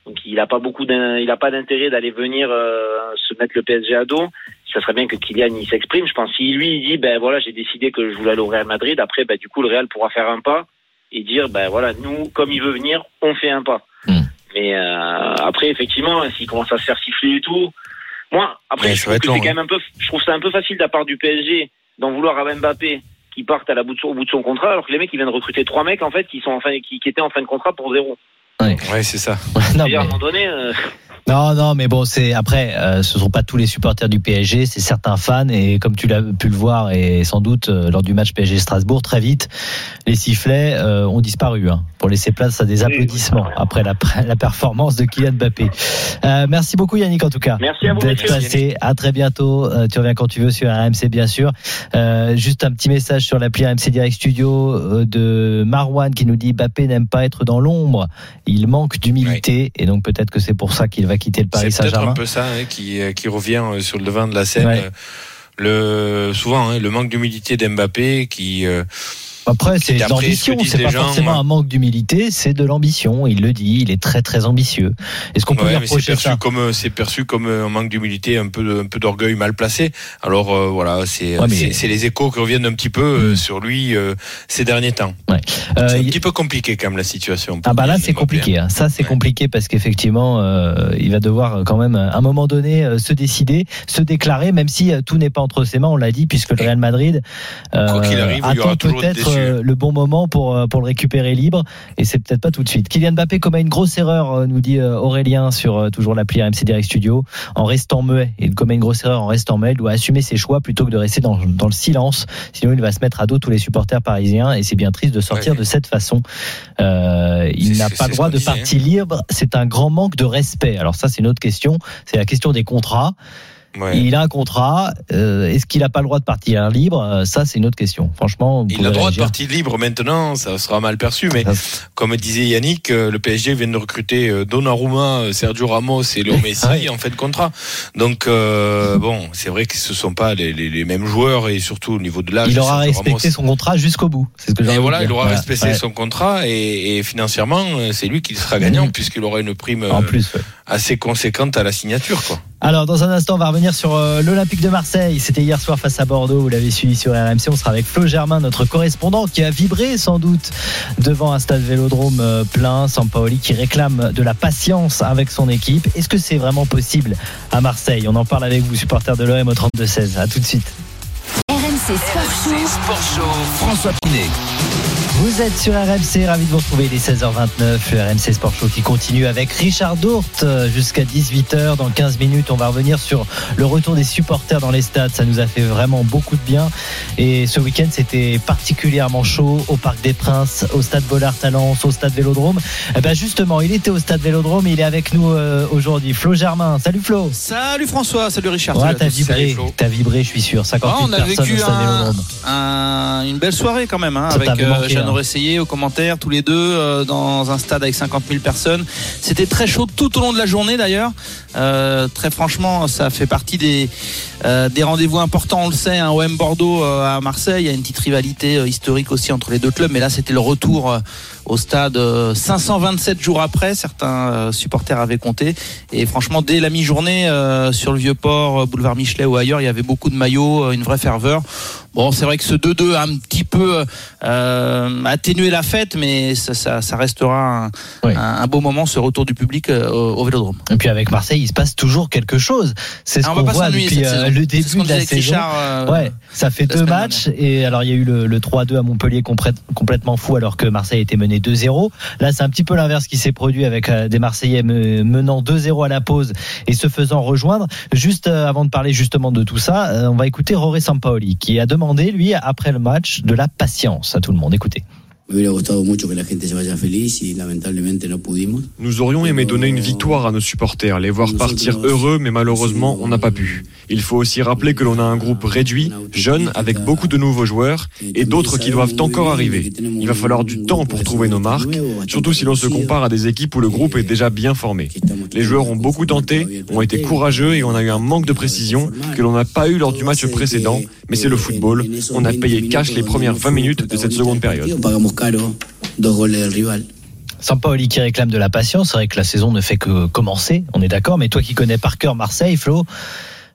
Speaker 6: donc il a pas beaucoup, il a pas d'intérêt d'aller venir euh, se mettre le PSG à dos. Ça serait bien que Kylian il s'exprime. Je pense si lui il dit ben voilà j'ai décidé que je voulais aller au Real Madrid, après ben du coup le Real pourra faire un pas et dire ben voilà nous comme il veut venir on fait un pas.
Speaker 3: Mm.
Speaker 6: Mais euh, après effectivement s'il commence à se faire siffler et tout, moi après
Speaker 4: Ouais,
Speaker 6: je trouve que
Speaker 4: long,
Speaker 6: c'est quand
Speaker 4: hein.
Speaker 6: même un peu je trouve ça un peu facile de la part du PSG d'en vouloir à Mbappé qui partent à la bout de son, au bout de son contrat alors que les mecs ils viennent de recruter trois mecs en fait qui sont en fin qui, qui étaient en fin de contrat pour zéro.
Speaker 4: Ouais, c'est ça.
Speaker 3: non,
Speaker 6: à un moment donné, euh,
Speaker 3: Non, non, mais bon, c'est après, euh, ce sont pas tous les supporters du PSG, c'est certains fans et comme tu l'as pu le voir et sans doute euh, lors du match PSG Strasbourg, très vite, les sifflets euh, ont disparu hein, pour laisser place à des applaudissements après la, la performance de Kylian Mbappé. Euh, merci beaucoup Yannick en tout cas.
Speaker 6: Merci à vous,
Speaker 3: d'être passé. À très bientôt. Euh, tu reviens quand tu veux sur RMC bien sûr. Euh, juste un petit message sur l'appli RMC Direct Studio euh, de Marwan qui nous dit Mbappé n'aime pas être dans l'ombre. Il manque d'humilité et donc peut-être que c'est pour ça qu'il va quitter le Paris
Speaker 4: C'est peut-être un peu ça hein, qui, euh, qui revient euh, sur le devant de la scène.
Speaker 3: Ouais.
Speaker 4: Euh, Le, souvent, hein, le manque d'humilité d'Mbappé qui.
Speaker 3: Après, c'est de
Speaker 4: ce
Speaker 3: l'ambition. C'est pas
Speaker 4: gens,
Speaker 3: forcément
Speaker 4: ouais.
Speaker 3: un manque d'humilité, c'est de l'ambition. Il le dit. Il est très très ambitieux. Est-ce qu'on peut
Speaker 4: ouais,
Speaker 3: lui reprocher
Speaker 4: perçu
Speaker 3: ça
Speaker 4: comme euh, c'est perçu comme euh, un manque d'humilité, un peu un peu d'orgueil mal placé. Alors euh, voilà, c'est
Speaker 3: Ouais, mais-
Speaker 4: c'est- c'est les échos qui reviennent un petit peu euh,
Speaker 3: Mm.
Speaker 4: sur lui euh, ces derniers temps.
Speaker 3: Euh,
Speaker 4: c'est un petit peu compliqué quand même la situation.
Speaker 3: Ah bah là c'est compliqué. hein. Ça c'est
Speaker 4: Ouais.
Speaker 3: compliqué parce qu'effectivement euh, il va devoir quand même à un moment donné se décider, se déclarer, même si tout n'est pas entre ses mains. On l'a dit puisque le Real Madrid euh,
Speaker 4: Quoi qu'il arrive, il y aura toujours des.
Speaker 3: Euh, le bon moment pour euh, pour le récupérer libre et c'est peut-être pas tout de suite. Kylian Mbappé commet une grosse erreur, euh, nous dit Aurélien sur toujours l'appli RMC Direct Studio, en restant muet. Il commet une grosse erreur en restant muet. Il doit assumer ses choix plutôt que de rester dans, dans le silence. Sinon il va se mettre à dos tous les supporters parisiens et c'est bien triste de sortir
Speaker 4: Ouais.
Speaker 3: de cette façon. Euh, il n'a pas le droit de
Speaker 4: disait,
Speaker 3: partie libre. C'est un grand manque de respect. Alors ça, c'est une autre question. C'est la question des contrats.
Speaker 4: Ouais.
Speaker 3: Il a un contrat. euh, Est-ce qu'il n'a pas le droit de partir libre? Euh, Ça, c'est une autre question. Franchement,
Speaker 4: Il a le droit de partir libre maintenant, ça sera mal perçu, mais comme disait Yannick, euh, le PSG vient de recruter euh, Donnarumma, Sergio Ramos et Léo Messi en fait de contrat. Donc euh, bon, c'est vrai que ce sont pas les, les- les mêmes joueurs et surtout au niveau de l'âge.
Speaker 3: Il aura respecté
Speaker 4: Ramos-
Speaker 3: son contrat jusqu'au bout. C'est ce que j'ai
Speaker 4: Et voilà,
Speaker 3: dire.
Speaker 4: il aura
Speaker 3: Voilà.
Speaker 4: respecté
Speaker 3: Ouais.
Speaker 4: son contrat et, et financièrement, c'est lui qui sera gagnant
Speaker 3: Mhm.
Speaker 4: puisqu'il aura une prime
Speaker 3: En plus. ouais.
Speaker 4: assez conséquente à la signature. Quoi.
Speaker 3: Alors, dans un instant, on va revenir sur euh, l'Olympique de Marseille. C'était hier soir face à Bordeaux. Vous l'avez suivi sur RMC. On sera avec Flo Germain, notre correspondant, qui a vibré sans doute devant un stade vélodrome euh, plein. Sampaoli qui réclame de la patience avec son équipe. Est-ce que c'est vraiment possible à Marseille? On en parle avec vous, supporters de l'OM au 32-16. À tout de suite.
Speaker 1: RMC Sport
Speaker 2: RMC
Speaker 1: Show.
Speaker 2: Sport Show, François Pinet.
Speaker 3: Vous êtes sur RMC, ravi de vous retrouver. Il est 16h29, le RMC Sport Show qui continue avec Richard Dourte euh, jusqu'à 18h. Dans 15 minutes, on va revenir sur le retour des supporters dans les stades. Ça nous a fait vraiment beaucoup de bien. Et ce week-end, c'était particulièrement chaud au Parc des Princes, au Stade Bollard Talence, au Stade Vélodrome. Eh ben justement, il était au Stade Vélodrome. Il est avec nous euh, aujourd'hui. Flo Germain. Salut Flo.
Speaker 7: Salut François, salut Richard.
Speaker 3: Ouais, t'as vibré, t'as vibré, je suis sûr. 58
Speaker 7: Ah, on a
Speaker 3: personnes
Speaker 7: vécu
Speaker 3: au Stade
Speaker 7: un-. Un- une belle soirée quand même, hein, avec
Speaker 3: manqué,
Speaker 7: Jeanne
Speaker 3: hein.
Speaker 7: Essayé aux commentaires, tous les deux euh, dans un stade avec 50 000 personnes. C'était très chaud tout au long de la journée d'ailleurs. Euh, très franchement, ça fait partie des euh, des rendez-vous importants, on le sait. Hein, OM Bordeaux euh, à Marseille, il y a une petite rivalité euh, historique aussi entre les deux clubs, mais là c'était le retour euh, au stade euh, 527 jours après. Certains euh, supporters avaient compté. Et franchement, dès la mi-journée, euh, sur le Vieux-Port, euh, boulevard Michelet ou ailleurs, il y avait beaucoup de maillots, euh, une vraie ferveur. Bon, c'est vrai que ce 2-2 a un petit peu euh, atténué la fête, mais ça, ça, ça restera un,
Speaker 3: Oui.
Speaker 7: un, un beau moment, ce retour du public euh, au, au Vélodrome.
Speaker 3: Et puis avec Marseille, il se passe toujours quelque chose. C'est ce
Speaker 7: Ah, on
Speaker 3: qu'on voit depuis euh, le début
Speaker 7: ce
Speaker 3: de la saison.
Speaker 7: Richard,
Speaker 3: Ouais, ça fait deux matchs et alors il y a eu le, le 3-2 à Montpellier complète- complètement fou alors que Marseille était mené 2-0. Là, c'est un petit peu l'inverse qui s'est produit avec des Marseillais me- menant 2-0 à la pause et se faisant rejoindre. Juste avant de parler justement de tout ça, on va écouter Roré Sampaoli qui a demandé lui après le match de la patience à tout le monde. Écoutez.
Speaker 8: Nous aurions aimé donner une victoire à nos supporters, les voir partir heureux, mais malheureusement, on n'a pas pu. Il faut aussi rappeler que l'on a un groupe réduit, jeune, avec beaucoup de nouveaux joueurs, et d'autres qui doivent encore arriver. Il va falloir du temps pour trouver nos marques, surtout si l'on se compare à des équipes où le groupe est déjà bien formé. Les joueurs ont beaucoup tenté, ont été courageux et on a eu un manque de précision que l'on n'a pas eu lors du match précédent, mais c'est le football. On a payé cash les premières 20 minutes de cette seconde période.
Speaker 9: Caro dos goles del rival.
Speaker 3: Sampaoli qui réclame de la patience. C'est vrai que la saison ne fait que commencer, on est d'accord. Mais toi qui connais par cœur Marseille, Flo,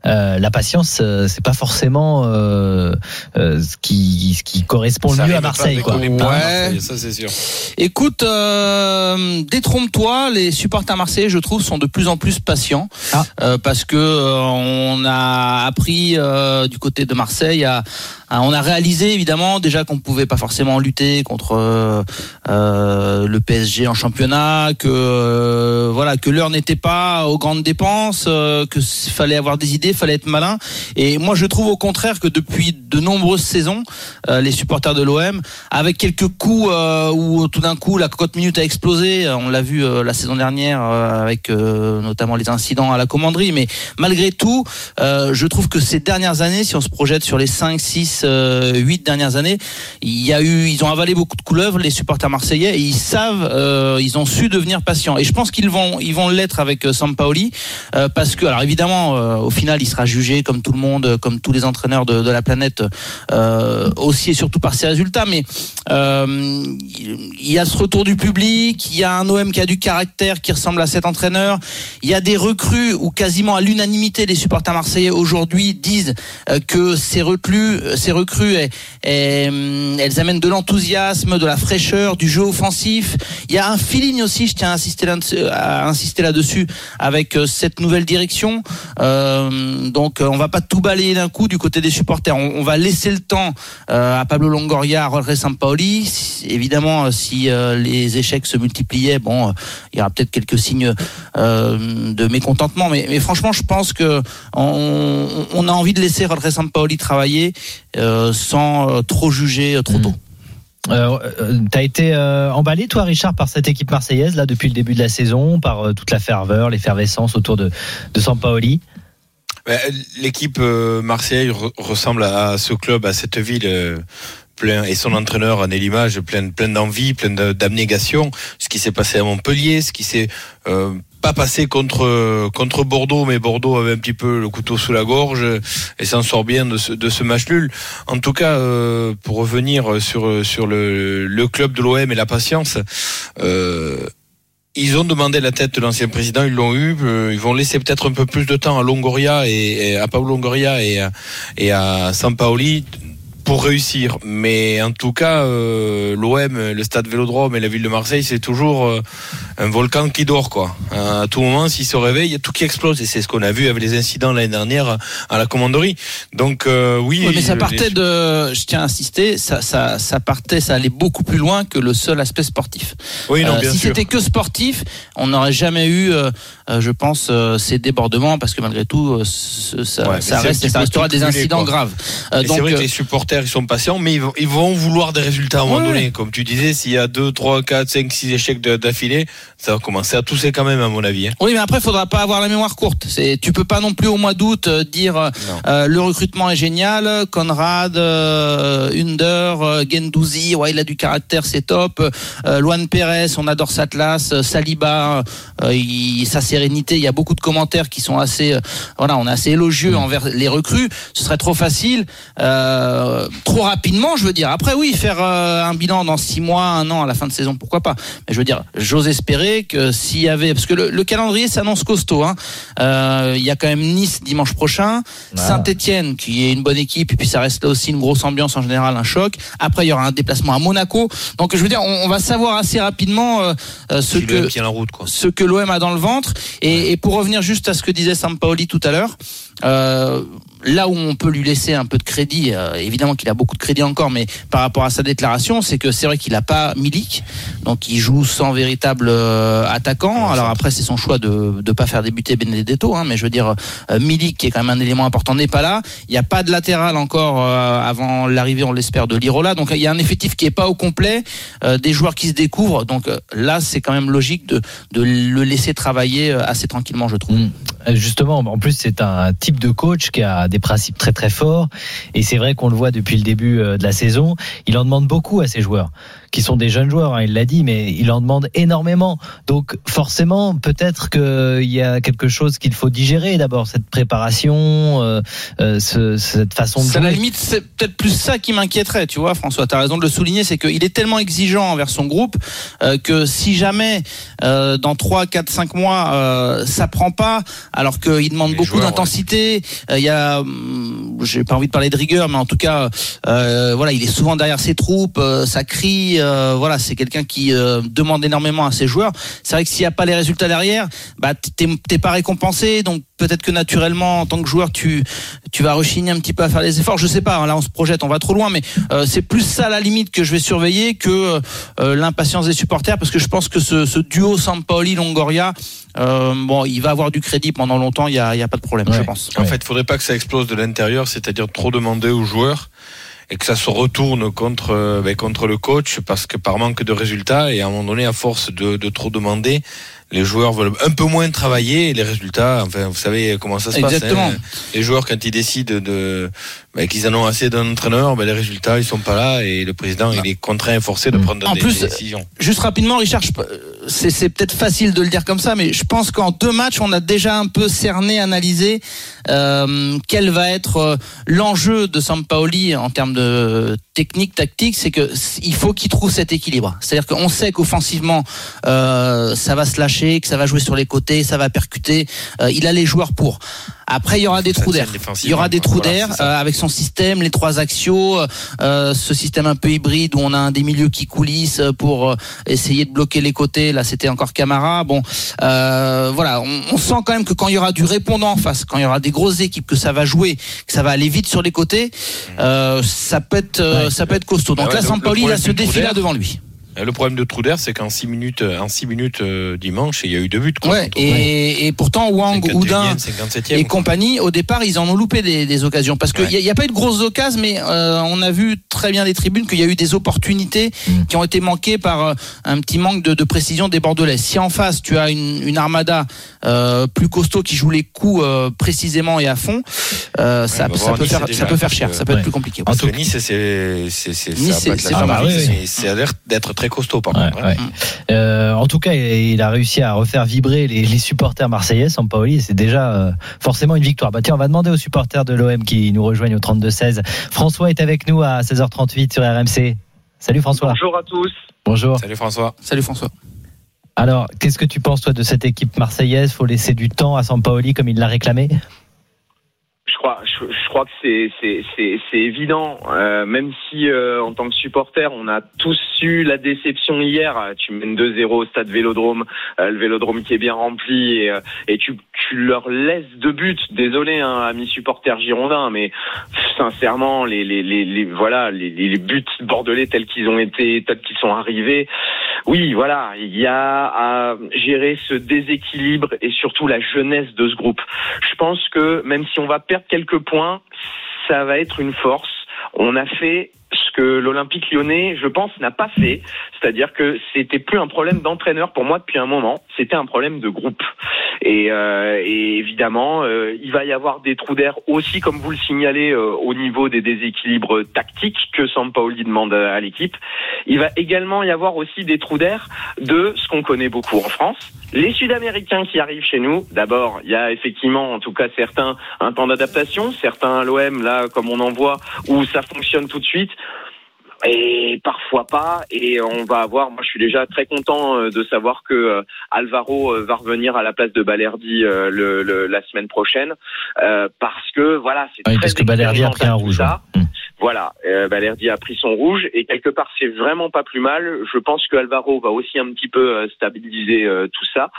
Speaker 3: euh, la patience, euh, c'est pas forcément euh, euh, ce, qui, ce qui correspond le mieux à Marseille. Quoi.
Speaker 7: Ouais.
Speaker 4: Marseille, Ça, c'est sûr.
Speaker 7: Écoute, euh, détrompe-toi, les supporters marseillais, je trouve, sont de plus en plus patients
Speaker 3: Ah.
Speaker 7: euh, parce que euh, on a appris euh, du côté de Marseille à- on a réalisé évidemment déjà qu'on pouvait pas forcément lutter contre euh, euh, le PSG en championnat, que euh, voilà que l'heure n'était pas aux grandes dépenses, euh, que fallait avoir des idées, fallait être malin. Et moi, je trouve au contraire que depuis de nombreuses saisons, euh, les supporters de l'OM, avec quelques coups euh, où tout d'un coup la cocotte minute a explosé, on l'a vu la saison dernière avec notamment les incidents à la commanderie, mais malgré tout, je trouve que ces dernières années, si on se projette sur les 5, 6, euh, 8 dernières années, il y a eu, ils ont avalé beaucoup de couleuvres, les supporters marseillais, et ils savent, euh, ils ont su devenir patients. Et je pense qu'ils vont, ils vont l'être avec euh, Sampaoli, euh, parce que, alors évidemment, euh, au final, il sera jugé comme tout le monde, euh, comme tous les entraîneurs de, la planète, euh, aussi et surtout par ses résultats. Mais euh, il y a ce retour du public, il y a un OM qui a du caractère, qui ressemble à cet entraîneur. Il y a des recrues où quasiment à l'unanimité les supporters marseillais aujourd'hui disent euh, que ces recrues, recrues, elles, elles- elles amènent de l'enthousiasme, de la fraîcheur, du jeu offensif. Il y a un feeling aussi, je tiens à insister là-dessus, avec euh, cette nouvelle direction. Euh, donc, euh, on va pas tout balayer d'un coup du côté des supporters. On, va laisser le temps à Pablo Longoria, à Jorge Sampaoli. Évidemment, si les échecs se multipliaient, bon, il y aura peut-être quelques signes de mécontentement. Mais, franchement, je pense que on, a envie de laisser Jorge Sampaoli travailler sans euh, trop juger euh, trop tôt.
Speaker 3: Euh, euh, T'as été euh, emballé, toi, Richard, par cette équipe marseillaise là depuis le début de la saison, par euh, toute la ferveur, l'effervescence autour de, de Sampaoli.
Speaker 4: Ben, L'équipe euh, Marseille re- ressemble à ce club, à cette ville. euh, plein et son entraîneur en est l'image plein plein d'envie plein d'abnégation ce qui s'est passé à Montpellier ce qui s'est euh, pas passé contre contre Bordeaux mais Bordeaux avait un petit peu le couteau sous la gorge et s'en sort bien de ce, de ce match nul en tout cas euh, pour revenir sur sur le, le club de l'OM et la patience euh, ils ont demandé la tête de l'ancien président, ils l'ont eu. euh, Ils vont laisser peut-être un peu plus de temps à Longoria et, à Pablo Longoria et et à Sampaoli pour réussir. Mais en tout cas, euh, l'OM, le stade Vélodrome et la ville de Marseille, c'est toujours euh, un volcan qui dort, quoi. À tout moment, s'il se réveille, il y a tout qui explose. Et c'est ce qu'on a vu avec les incidents l'année dernière à la commanderie. Donc, euh, oui.
Speaker 7: Oui, mais ça partait de, je tiens à insister, ça, ça, ça partait, ça allait beaucoup plus loin que le seul aspect sportif.
Speaker 4: Oui, non,
Speaker 7: Euh,
Speaker 4: bien
Speaker 7: si c'était que sportif, on n'aurait jamais eu, euh, euh, je pense, euh, ces débordements parce que malgré tout, euh, ça,
Speaker 4: Ouais,
Speaker 7: ça reste restera des incidents
Speaker 4: quoi.
Speaker 7: graves. Euh, donc,
Speaker 4: c'est vrai que
Speaker 7: euh,
Speaker 4: les supporters, ils sont patients, mais ils vont, ils vont vouloir des résultats à un moment
Speaker 7: Ouais,
Speaker 4: donné.
Speaker 7: ouais.
Speaker 4: Comme tu disais, s'il y a 2, 3, 4, 5, 6 échecs d'affilée, ça va commencer à tousser quand même, à mon avis. hein.
Speaker 7: Oui, mais après, il faudra pas avoir la mémoire courte. C'est, tu peux pas non plus au mois d'août euh, dire euh, euh, le recrutement est génial, Conrad, euh, Under, euh, Gendouzi, ouais, il a du caractère, c'est top. Euh, Luan Pérez, on adore sa classe. Saliba, il- sa sérénité. Il y a beaucoup de commentaires qui sont assez, voilà, on est assez élogieux envers les recrues. Ce serait trop facile, euh, trop rapidement, je veux dire. Après, oui, faire euh, un bilan dans six mois, un an à la fin de saison, pourquoi pas. Mais je veux dire, j'ose espérer que s'il y avait, parce que le, le calendrier s'annonce costaud. Hein. Euh, Il y a quand même Nice dimanche prochain,
Speaker 3: Voilà.
Speaker 7: Saint-Étienne qui est une bonne équipe, et puis ça reste là aussi une grosse ambiance en général, un choc. Après, il y aura un déplacement à Monaco. Donc, je veux dire, on, on va savoir assez rapidement euh, euh, ce que
Speaker 4: route, quoi.
Speaker 7: ce que l'OM a dans le ventre. Et, et pour revenir juste à ce que disait Sampaoli tout à l'heure, euh, là où on peut lui laisser un peu de crédit, euh, évidemment qu'il a beaucoup de crédit encore, mais par rapport à sa déclaration, c'est que c'est vrai qu'il n'a pas Milik, donc il joue sans véritable euh, attaquant. Alors après, c'est son choix de ne pas faire débuter Benedetto, hein, mais je veux dire, euh, Milik, qui est quand même un élément important, n'est pas là. Il n'y a pas de latéral encore euh, avant l'arrivée, on l'espère, de Lirola. Donc il y a un effectif qui est pas au complet, euh, des joueurs qui se découvrent. Donc là, c'est quand même logique de, de le laisser travailler assez tranquillement, je trouve.
Speaker 3: Mm. Euh, Justement, en plus, c'est un type de coach qui a des principes très très forts. Et c'est vrai qu'on le voit depuis le début euh, de la saison. Il en demande beaucoup à ses joueurs, qui sont des jeunes joueurs, hein, il l'a dit, mais il en demande énormément. Donc forcément, peut-être qu'il y a quelque chose qu'il faut digérer d'abord, cette préparation, euh, euh, ce- cette façon de
Speaker 7: C'est à la limite, c'est peut-être plus ça qui m'inquiéterait, tu vois, François. Tu as raison de le souligner, c'est qu'il est tellement exigeant envers son groupe euh, que si jamais euh, dans 3, 4, 5 mois euh, ça prend pas, alors qu'il demande
Speaker 4: Les
Speaker 7: beaucoup d'intensité, euh, il y a, hum, j'ai pas envie de parler de rigueur, mais en tout cas, euh, voilà, il est souvent derrière ses troupes, euh, ça crie, euh, voilà, c'est quelqu'un qui euh, demande énormément à ses joueurs. C'est vrai que s'il n'y a pas les résultats derrière, bah t'es pas récompensé, donc peut-être que naturellement, en tant que joueur, tu tu vas rechigner un petit peu à faire les efforts. Je sais pas. hein, là, on se projette, on va trop loin, mais euh, c'est plus ça à la limite que je vais surveiller que l'impatience des supporters, parce que je pense que ce, ce duo Sampaoli Longoria, euh, bon, il va avoir du crédit pendant longtemps. Il y a, il y a pas de problème, je pense.
Speaker 4: En fait, il faudrait pas que ça explose de l'intérieur, c'est-à-dire trop demander aux joueurs et que ça se retourne contre euh, ben, contre le coach parce que par manque de résultats et à un moment donné, à force de, de trop demander, les joueurs veulent un peu moins travailler et les résultats, enfin, vous savez comment ça se
Speaker 7: Exactement.
Speaker 4: passe. hein. Les joueurs, quand ils décident de ben, qu'ils en ont assez d'un entraîneur, ben, les résultats ils sont pas là et le président il est contraint et forcé de
Speaker 3: Mm.
Speaker 4: prendre
Speaker 7: En
Speaker 4: des,
Speaker 7: plus,
Speaker 4: des décisions.
Speaker 7: Juste rapidement, Richard, je- c'est c'est peut-être facile de le dire comme ça, mais je pense qu'en deux matchs, on a déjà un peu cerné, analysé euh, quel va être euh, l'enjeu de Sampaoli en termes de technique, tactique. C'est que il faut qu'il trouve cet équilibre. C'est-à-dire qu'on sait qu'offensivement, euh, ça va se lâcher, que ça va jouer sur les côtés, ça va percuter. Euh, il a les joueurs pour. Après, il y aura des trous d'air. Il y aura des trous d'air euh, avec son système, les trois axios, euh, ce système un peu hybride où on a un des milieux qui coulissent pour euh, essayer de bloquer les côtés. Là, c'était encore Camara. Bon, euh, voilà, on, on sent quand même que quand il y aura du répondant en face, quand il y aura des grosses équipes, que ça va jouer, que ça va aller vite sur les côtés, euh, ça peut être, euh,
Speaker 3: Ouais.
Speaker 7: ça peut être costaud. Donc
Speaker 4: Bah
Speaker 7: là,
Speaker 4: ouais,
Speaker 7: Sampaoli,
Speaker 4: le
Speaker 7: il a ce défi-là
Speaker 4: d'air,
Speaker 7: devant lui.
Speaker 4: Euh, Le problème de trou d'air, c'est qu'en 6 minutes, euh, en six minutes euh, dimanche, il y a eu deux buts. quoi,
Speaker 7: Ouais, et, et pourtant Wang,
Speaker 4: 51e,
Speaker 7: Oudin
Speaker 4: 57e,
Speaker 7: et
Speaker 4: quoi.
Speaker 7: compagnie, au départ, ils en ont loupé des, des occasions parce qu'il
Speaker 4: Ouais.
Speaker 7: n'y a, pas eu de grosses occasions, mais euh, on a vu très bien des tribunes qu'il y a eu des opportunités
Speaker 3: Mm.
Speaker 7: qui ont été manquées par euh, un petit manque de, de précision des Bordelais. Si en face tu as une, une armada euh, plus costaud qui joue les coups euh, précisément et à fond, euh, ça, peut
Speaker 4: Nice
Speaker 7: faire,
Speaker 4: déjà,
Speaker 7: ça peut faire
Speaker 4: parce
Speaker 7: cher,
Speaker 4: que-
Speaker 7: ça peut être plus compliqué.
Speaker 3: En tout
Speaker 4: que Nice, c'est c'est à l'air d'être très costaud par
Speaker 3: Ouais,
Speaker 4: contre. hein.
Speaker 3: ouais. Euh, en tout cas, il il a réussi à refaire vibrer les, les supporters marseillais, Sampaoli, et c'est déjà euh, forcément une victoire. Bah tiens, on va demander aux supporters de l'OM qui nous rejoignent au 32-16. François est avec nous à 16h38 sur RMC. Salut François.
Speaker 5: Bonjour à tous.
Speaker 3: Bonjour.
Speaker 4: Salut François.
Speaker 7: Salut François.
Speaker 3: Alors, qu'est-ce que tu penses toi de cette équipe marseillaise? Faut laisser du temps à Sampaoli comme il l'a réclamé?
Speaker 10: Je crois, je, je crois que c'est c'est c'est évident. Euh, même si euh, en tant que supporter, on a tous eu la déception hier. Euh, Tu mènes 2-0 au stade Vélodrome, euh, le Vélodrome qui est bien rempli et, euh, et tu tu leur laisses deux buts. Désolé, hein, amis supporters girondins, mais sincèrement, les les les, les voilà les les buts bordelais tels qu'ils ont été, tels qu'ils sont arrivés. Oui, voilà, il y a à gérer ce déséquilibre et surtout la jeunesse de ce groupe. Je pense que même si on va perdre quelques points, ça va être une force. On a fait ce que l'Olympique lyonnais, je pense, n'a pas fait. C'est-à-dire que c'était plus un problème d'entraîneur pour moi depuis un moment, c'était un problème de groupe. Et, euh, et évidemment, euh, il va y avoir des trous d'air aussi, comme vous le signalez, euh, au niveau des déséquilibres tactiques que Sampaoli demande à l'équipe. Il va également y avoir aussi des trous d'air de ce qu'on connaît beaucoup en France, les Sud-Américains qui arrivent chez nous. D'abord, il y a effectivement, en tout cas certains, un temps d'adaptation, certains à l'OM, là, comme on en voit, où ça fonctionne tout de suite. Et parfois pas. Et on va avoir. Moi, je suis déjà très content euh, de savoir que euh, Alvaro euh, va revenir à la place de Balerdi euh, le, le- la semaine prochaine, euh, parce que voilà, c'est
Speaker 3: Oui,
Speaker 10: très
Speaker 3: parce que Balerdi a pris un rouge.
Speaker 10: ça.
Speaker 3: ouais.
Speaker 10: Voilà, euh, Balerdi a pris son rouge et quelque part c'est vraiment pas plus mal. Je pense que Alvaro va aussi un petit peu euh, stabiliser euh, tout ça,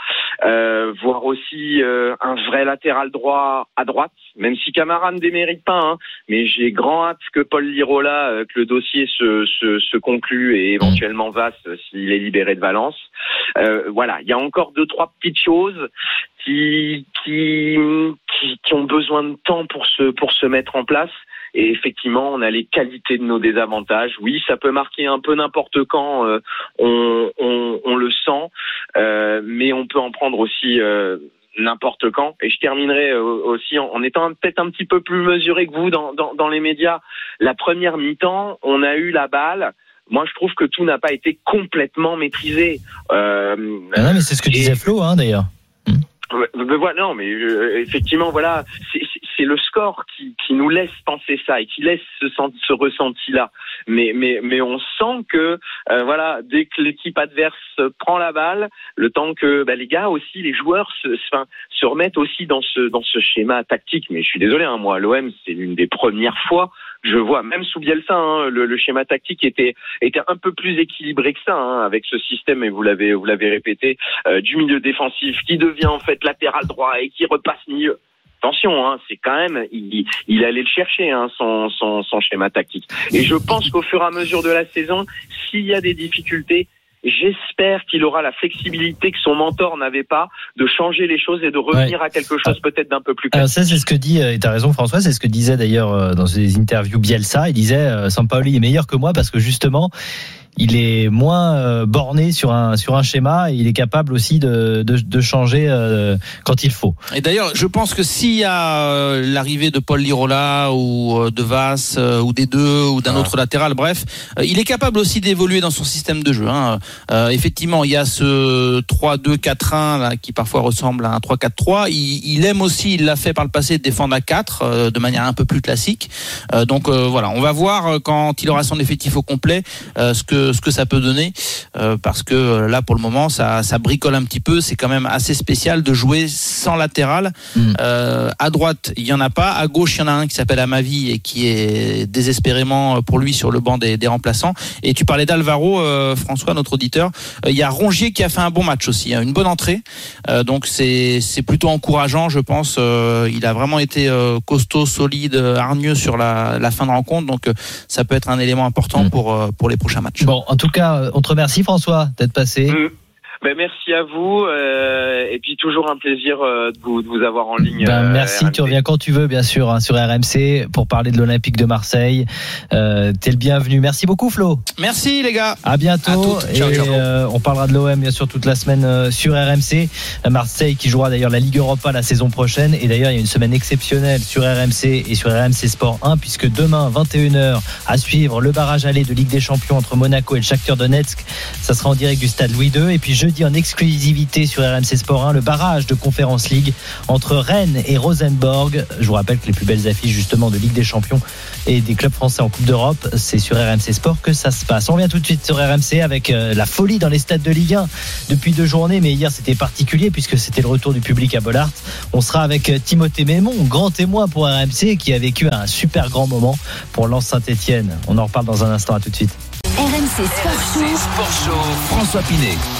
Speaker 10: euh, voir aussi euh, un vrai latéral droit à droite, même si Camara ne démérite pas, hein, mais j'ai grand hâte que Paul Lirola, que le dossier se, se, conclue et éventuellement Vasse s'il est libéré de Valence. Voilà, il y a encore deux trois petites choses qui qui qui, qui ont besoin de temps pour se pour se mettre en place. Et effectivement, on a les qualités de nos désavantages. Oui, ça peut marquer un peu n'importe quand, euh, on, on, on le sent, euh, mais on peut en prendre aussi euh, n'importe quand. Et je terminerai aussi en, étant peut-être un petit peu plus mesuré que vous dans, dans, dans les médias. La première mi-temps, on a eu la balle. Moi, je trouve que tout n'a pas été complètement maîtrisé. Euh,
Speaker 3: Ah non, mais c'est ce que
Speaker 10: Et-
Speaker 3: disait Flo hein, d'ailleurs.
Speaker 10: Non, mais euh, effectivement, voilà, c'est- le score qui, qui nous laisse penser ça et qui laisse ce, ce ressenti-là. Mais, mais, mais on sent que, euh, voilà, dès que l'équipe adverse prend la balle, le temps que bah, les gars aussi, les joueurs se, se, remettent aussi dans ce, dans ce schéma tactique. Mais je suis désolé, hein, moi, l'OM, c'est l'une des premières fois je vois, même sous Bielsa, hein, le, le schéma tactique était, était un peu plus équilibré que ça, hein, avec ce système, et vous l'avez, vous l'avez répété, euh, du milieu défensif qui devient en fait latéral droit et qui repasse milieu. Attention, hein, c'est quand même, il, il allait le chercher, hein, son, son, son schéma tactique. Et je pense qu'au fur et à mesure de la saison, s'il y a des difficultés, J'espère qu'il aura la flexibilité que son mentor n'avait pas de changer les choses et de revenir à quelque chose peut-être d'un peu plus
Speaker 3: Alors ça, c'est ce que dit, euh, et t'as raison François, c'est ce que disait d'ailleurs euh, dans ses interviews Bielsa. Il disait, euh, Sampaoli est meilleur que moi parce que justement, il est moins euh, borné sur un sur un schéma et il est capable aussi de de, de changer euh, quand il faut.
Speaker 7: Et d'ailleurs, je pense que s'il y a euh, l'arrivée de Paul Lirola ou euh, de Vass euh, ou des deux ou d'un
Speaker 4: Ah.
Speaker 7: autre latéral, bref, euh, il est capable aussi d'évoluer dans son système de jeu. hein. Euh, effectivement, il y a ce 3-2-4-1 là, qui parfois ressemble à un 3-4-3. Il, il aime aussi, il l'a fait par le passé, de défendre à 4 euh, de manière un peu plus classique. Euh, donc euh, voilà, on va voir quand il aura son effectif au complet euh, ce que ce que ça peut donner euh, parce que euh, là pour le moment ça ça bricole un petit peu. C'est quand même assez spécial de jouer sans latéral.
Speaker 3: Mm.
Speaker 7: Euh, à droite il y en a pas, à gauche il y en a un qui s'appelle Amavi et qui est désespérément euh, pour lui sur le banc des, des remplaçants. Et tu parlais d'Alvaro, euh, François, notre auditeur. Euh, Il y a Rongier qui a fait un bon match aussi, hein, une bonne entrée. Euh, donc c'est c'est plutôt encourageant, je pense. Euh, il a vraiment été euh, costaud, solide, euh, hargneux sur la, la fin de rencontre. Donc euh, ça peut être un élément important
Speaker 3: Mm.
Speaker 7: pour euh, pour les prochains matchs.
Speaker 3: Bon, en tout cas, euh, on te remercie François d'être passé.
Speaker 10: Mm. Ben, merci à vous euh, et puis toujours un plaisir euh, de, vous, de vous avoir en ligne.
Speaker 3: Ben,
Speaker 10: euh,
Speaker 3: merci, tu reviens quand tu veux, bien sûr, hein, sur RMC pour parler de l'Olympique de Marseille. Euh, T'es le bienvenu. Merci beaucoup, Flo.
Speaker 7: Merci les gars.
Speaker 3: À bientôt.
Speaker 7: À toutes. Ciao,
Speaker 3: et
Speaker 7: ciao.
Speaker 3: euh, on parlera de l'OM bien sûr toute la semaine euh, sur RMC. Marseille qui jouera d'ailleurs la Ligue Europa la saison prochaine. Et d'ailleurs il y a une semaine exceptionnelle sur RMC et sur RMC Sport 1 puisque demain 21h à suivre le barrage aller de Ligue des Champions entre Monaco et le Shakhtar Donetsk. Ça sera en direct du stade Louis II. Et puis jeudi en exclusivité sur RMC Sport 1 le barrage de Conférence League entre Rennes et Rosenborg. Je vous rappelle que les plus belles affiches justement de Ligue des Champions et des clubs français en Coupe d'Europe. C'est sur RMC Sport que ça se passe. On revient tout de suite sur RMC avec euh, la folie dans les stades de Ligue 1 depuis deux journées, mais hier c'était particulier puisque c'était le retour du public à Bollard. On sera avec euh, Timothée Mémon, grand témoin pour RMC, qui a vécu un super grand moment pour Lens Saint-Etienne. On en reparle dans un instant, à tout de suite.
Speaker 1: RMC Sport Show.
Speaker 2: Sport Show, François Pinet.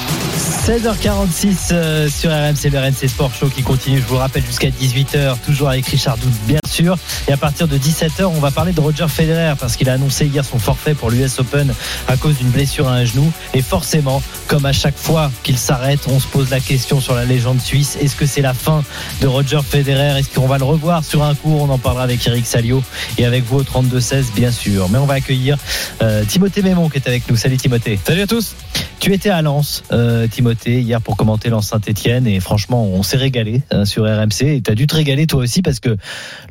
Speaker 3: 16h46 euh, sur RMC, le RMC Sport Show qui continue, je vous rappelle, jusqu'à 18h, toujours avec Richard Doud, bien sûr. Et à partir de 17h, on va parler de Roger Federer parce qu'il a annoncé hier son forfait pour l'US Open à cause d'une blessure à un genou. Et forcément, comme à chaque fois qu'il s'arrête, on se pose la question sur la légende suisse. Est-ce que c'est la fin de Roger Federer? Est-ce qu'on va le revoir sur un cours? On en parlera avec Eric Salio et avec vous au 32-16, bien sûr. Mais on va accueillir euh, Timothée Mémon qui est avec nous. Salut Timothée.
Speaker 11: Salut à tous.
Speaker 3: Tu étais à Lens, euh, Timothée, hier pour commenter Lens Saint-Etienne et franchement, on s'est régalé euh, sur RMC et t'as dû te régaler toi aussi parce que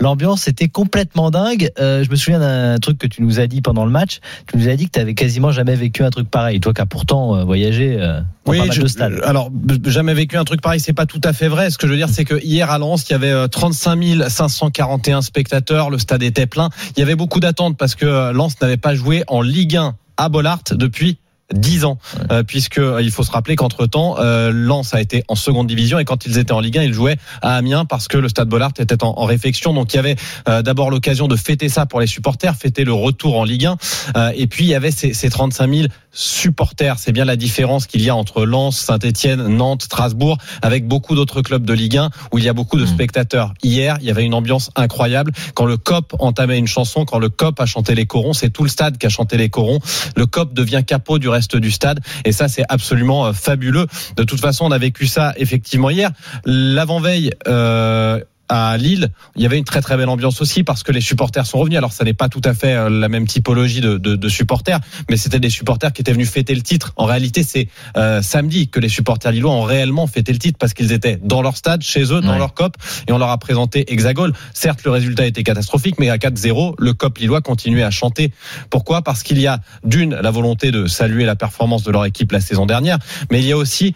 Speaker 3: l'ambiance était complètement dingue. Euh, je me souviens d'un truc que tu nous as dit pendant le match. Tu nous as dit que t'avais quasiment jamais vécu un truc pareil. Toi qui as pourtant euh, voyagé euh, dans pas mal
Speaker 11: je-
Speaker 3: de stades.
Speaker 11: alors jamais vécu un truc pareil, c'est pas tout à fait vrai. Ce que je veux dire, c'est que hier à Lens, il y avait euh, 35 541 spectateurs, le stade était plein. Il y avait beaucoup d'attentes parce que euh, Lens n'avait pas joué en Ligue 1 à Bollard depuis 10 ans, euh, puisque euh, il faut se rappeler qu'entre temps, euh, Lens a été en seconde division et quand ils étaient en Ligue 1, ils jouaient à Amiens parce que le Stade Bollard était en, en réflexion. Donc il y avait euh, d'abord l'occasion de fêter ça pour les supporters, fêter le retour en Ligue 1, euh, et puis il y avait ces, ces 35 000 supporters. C'est bien la différence qu'il y a entre Lens, Saint-Etienne, Nantes, Strasbourg, avec beaucoup d'autres clubs de Ligue 1 où il y a beaucoup de spectateurs. Hier, il y avait une ambiance incroyable. Quand le COP entamait une chanson, quand le COP a chanté les corons, c'est tout le stade qui a chanté les corons. Le COP devient capot du reste du stade et ça, c'est absolument euh, fabuleux. De toute façon, on a vécu ça effectivement hier. L'avant-veille, euh, à Lille, il y avait une très très belle ambiance aussi parce que les supporters sont revenus. Alors ça n'est pas tout à fait euh, la même typologie de, de, de supporters, mais c'était des supporters qui étaient venus fêter le titre. En réalité, c'est euh, samedi que les supporters lillois ont réellement fêté le titre parce qu'ils étaient dans leur stade, chez eux, dans
Speaker 3: Ouais.
Speaker 11: leur cop, et on leur a présenté Hexagol. Certes, le résultat était catastrophique, mais à 4-0, le cop lillois continuait à chanter. Pourquoi? Parce qu'il y a d'une la volonté de saluer la performance de leur équipe la saison dernière, mais il y a aussi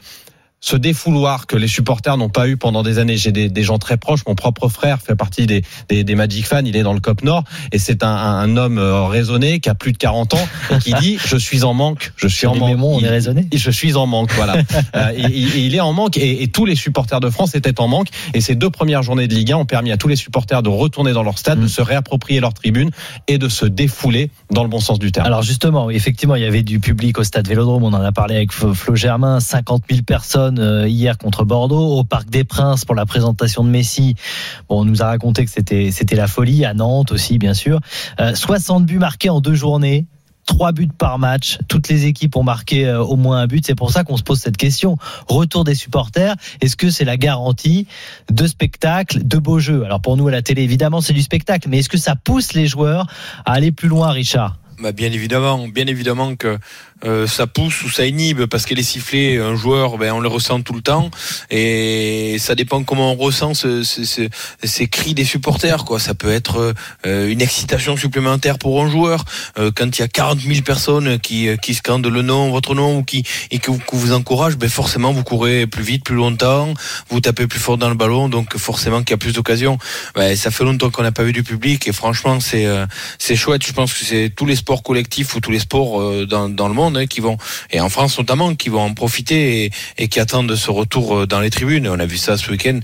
Speaker 11: ce défouloir que les supporters n'ont pas eu pendant des années. J'ai des, des gens très proches. Mon propre frère fait partie des, des, des Magic fans. Il est dans le COP Nord et c'est un, un homme euh, raisonné qui a plus de 40 ans et qui dit je suis en manque. Je suis en manque.
Speaker 3: Mémon, on
Speaker 11: Il-
Speaker 3: est raisonné.
Speaker 11: je suis en manque, voilà. Euh, et, il est en manque, et, et tous les supporters de France étaient en manque. Et ces deux premières journées de Ligue 1 ont permis à tous les supporters de retourner dans leur stade,
Speaker 3: Mm.
Speaker 11: de se réapproprier leur tribune et de se défouler dans le bon sens du terme.
Speaker 3: Alors justement, effectivement, il y avait du public au stade Vélodrome. On en a parlé avec Flo Germain, 50 000 personnes euh, hier contre Bordeaux, au Parc des Princes pour la présentation de Messi. Bon, on nous a raconté que c'était c'était la folie à Nantes aussi, bien sûr. Euh, 60 buts marqués en deux journées. Trois buts par match. Toutes les équipes ont marqué euh, au moins un but. C'est pour ça qu'on se pose cette question. Retour des supporters. Est-ce que c'est la garantie de spectacle, de beaux jeux? Alors pour nous à la télé, évidemment, c'est du spectacle. Mais est-ce que ça pousse les joueurs à aller plus loin, Richard?
Speaker 4: Bah, bien évidemment, bien évidemment que euh, ça pousse ou ça inhibe parce que les sifflets, un joueur, ben, on les ressent tout le temps et ça dépend comment on ressent ce, ce- ce- ces cris des supporters. Quoi. Ça peut être euh, une excitation supplémentaire pour un joueur Euh, quand il y a 40 000 personnes qui, euh, qui scandent le nom, votre nom ou qui et que vous, que vous ben forcément vous courez plus vite, plus longtemps, vous tapez plus fort dans le ballon, donc forcément qu'il y a plus d'occasions. Ben, ça fait longtemps qu'on n'a pas vu du public et franchement c'est euh, c'est chouette. Je pense que c'est tous les sports collectifs ou tous les sports euh, dans, dans le monde hein, et en France notamment qui vont en profiter et, et qui attendent ce retour euh, dans les tribunes. On a vu ça ce week-end.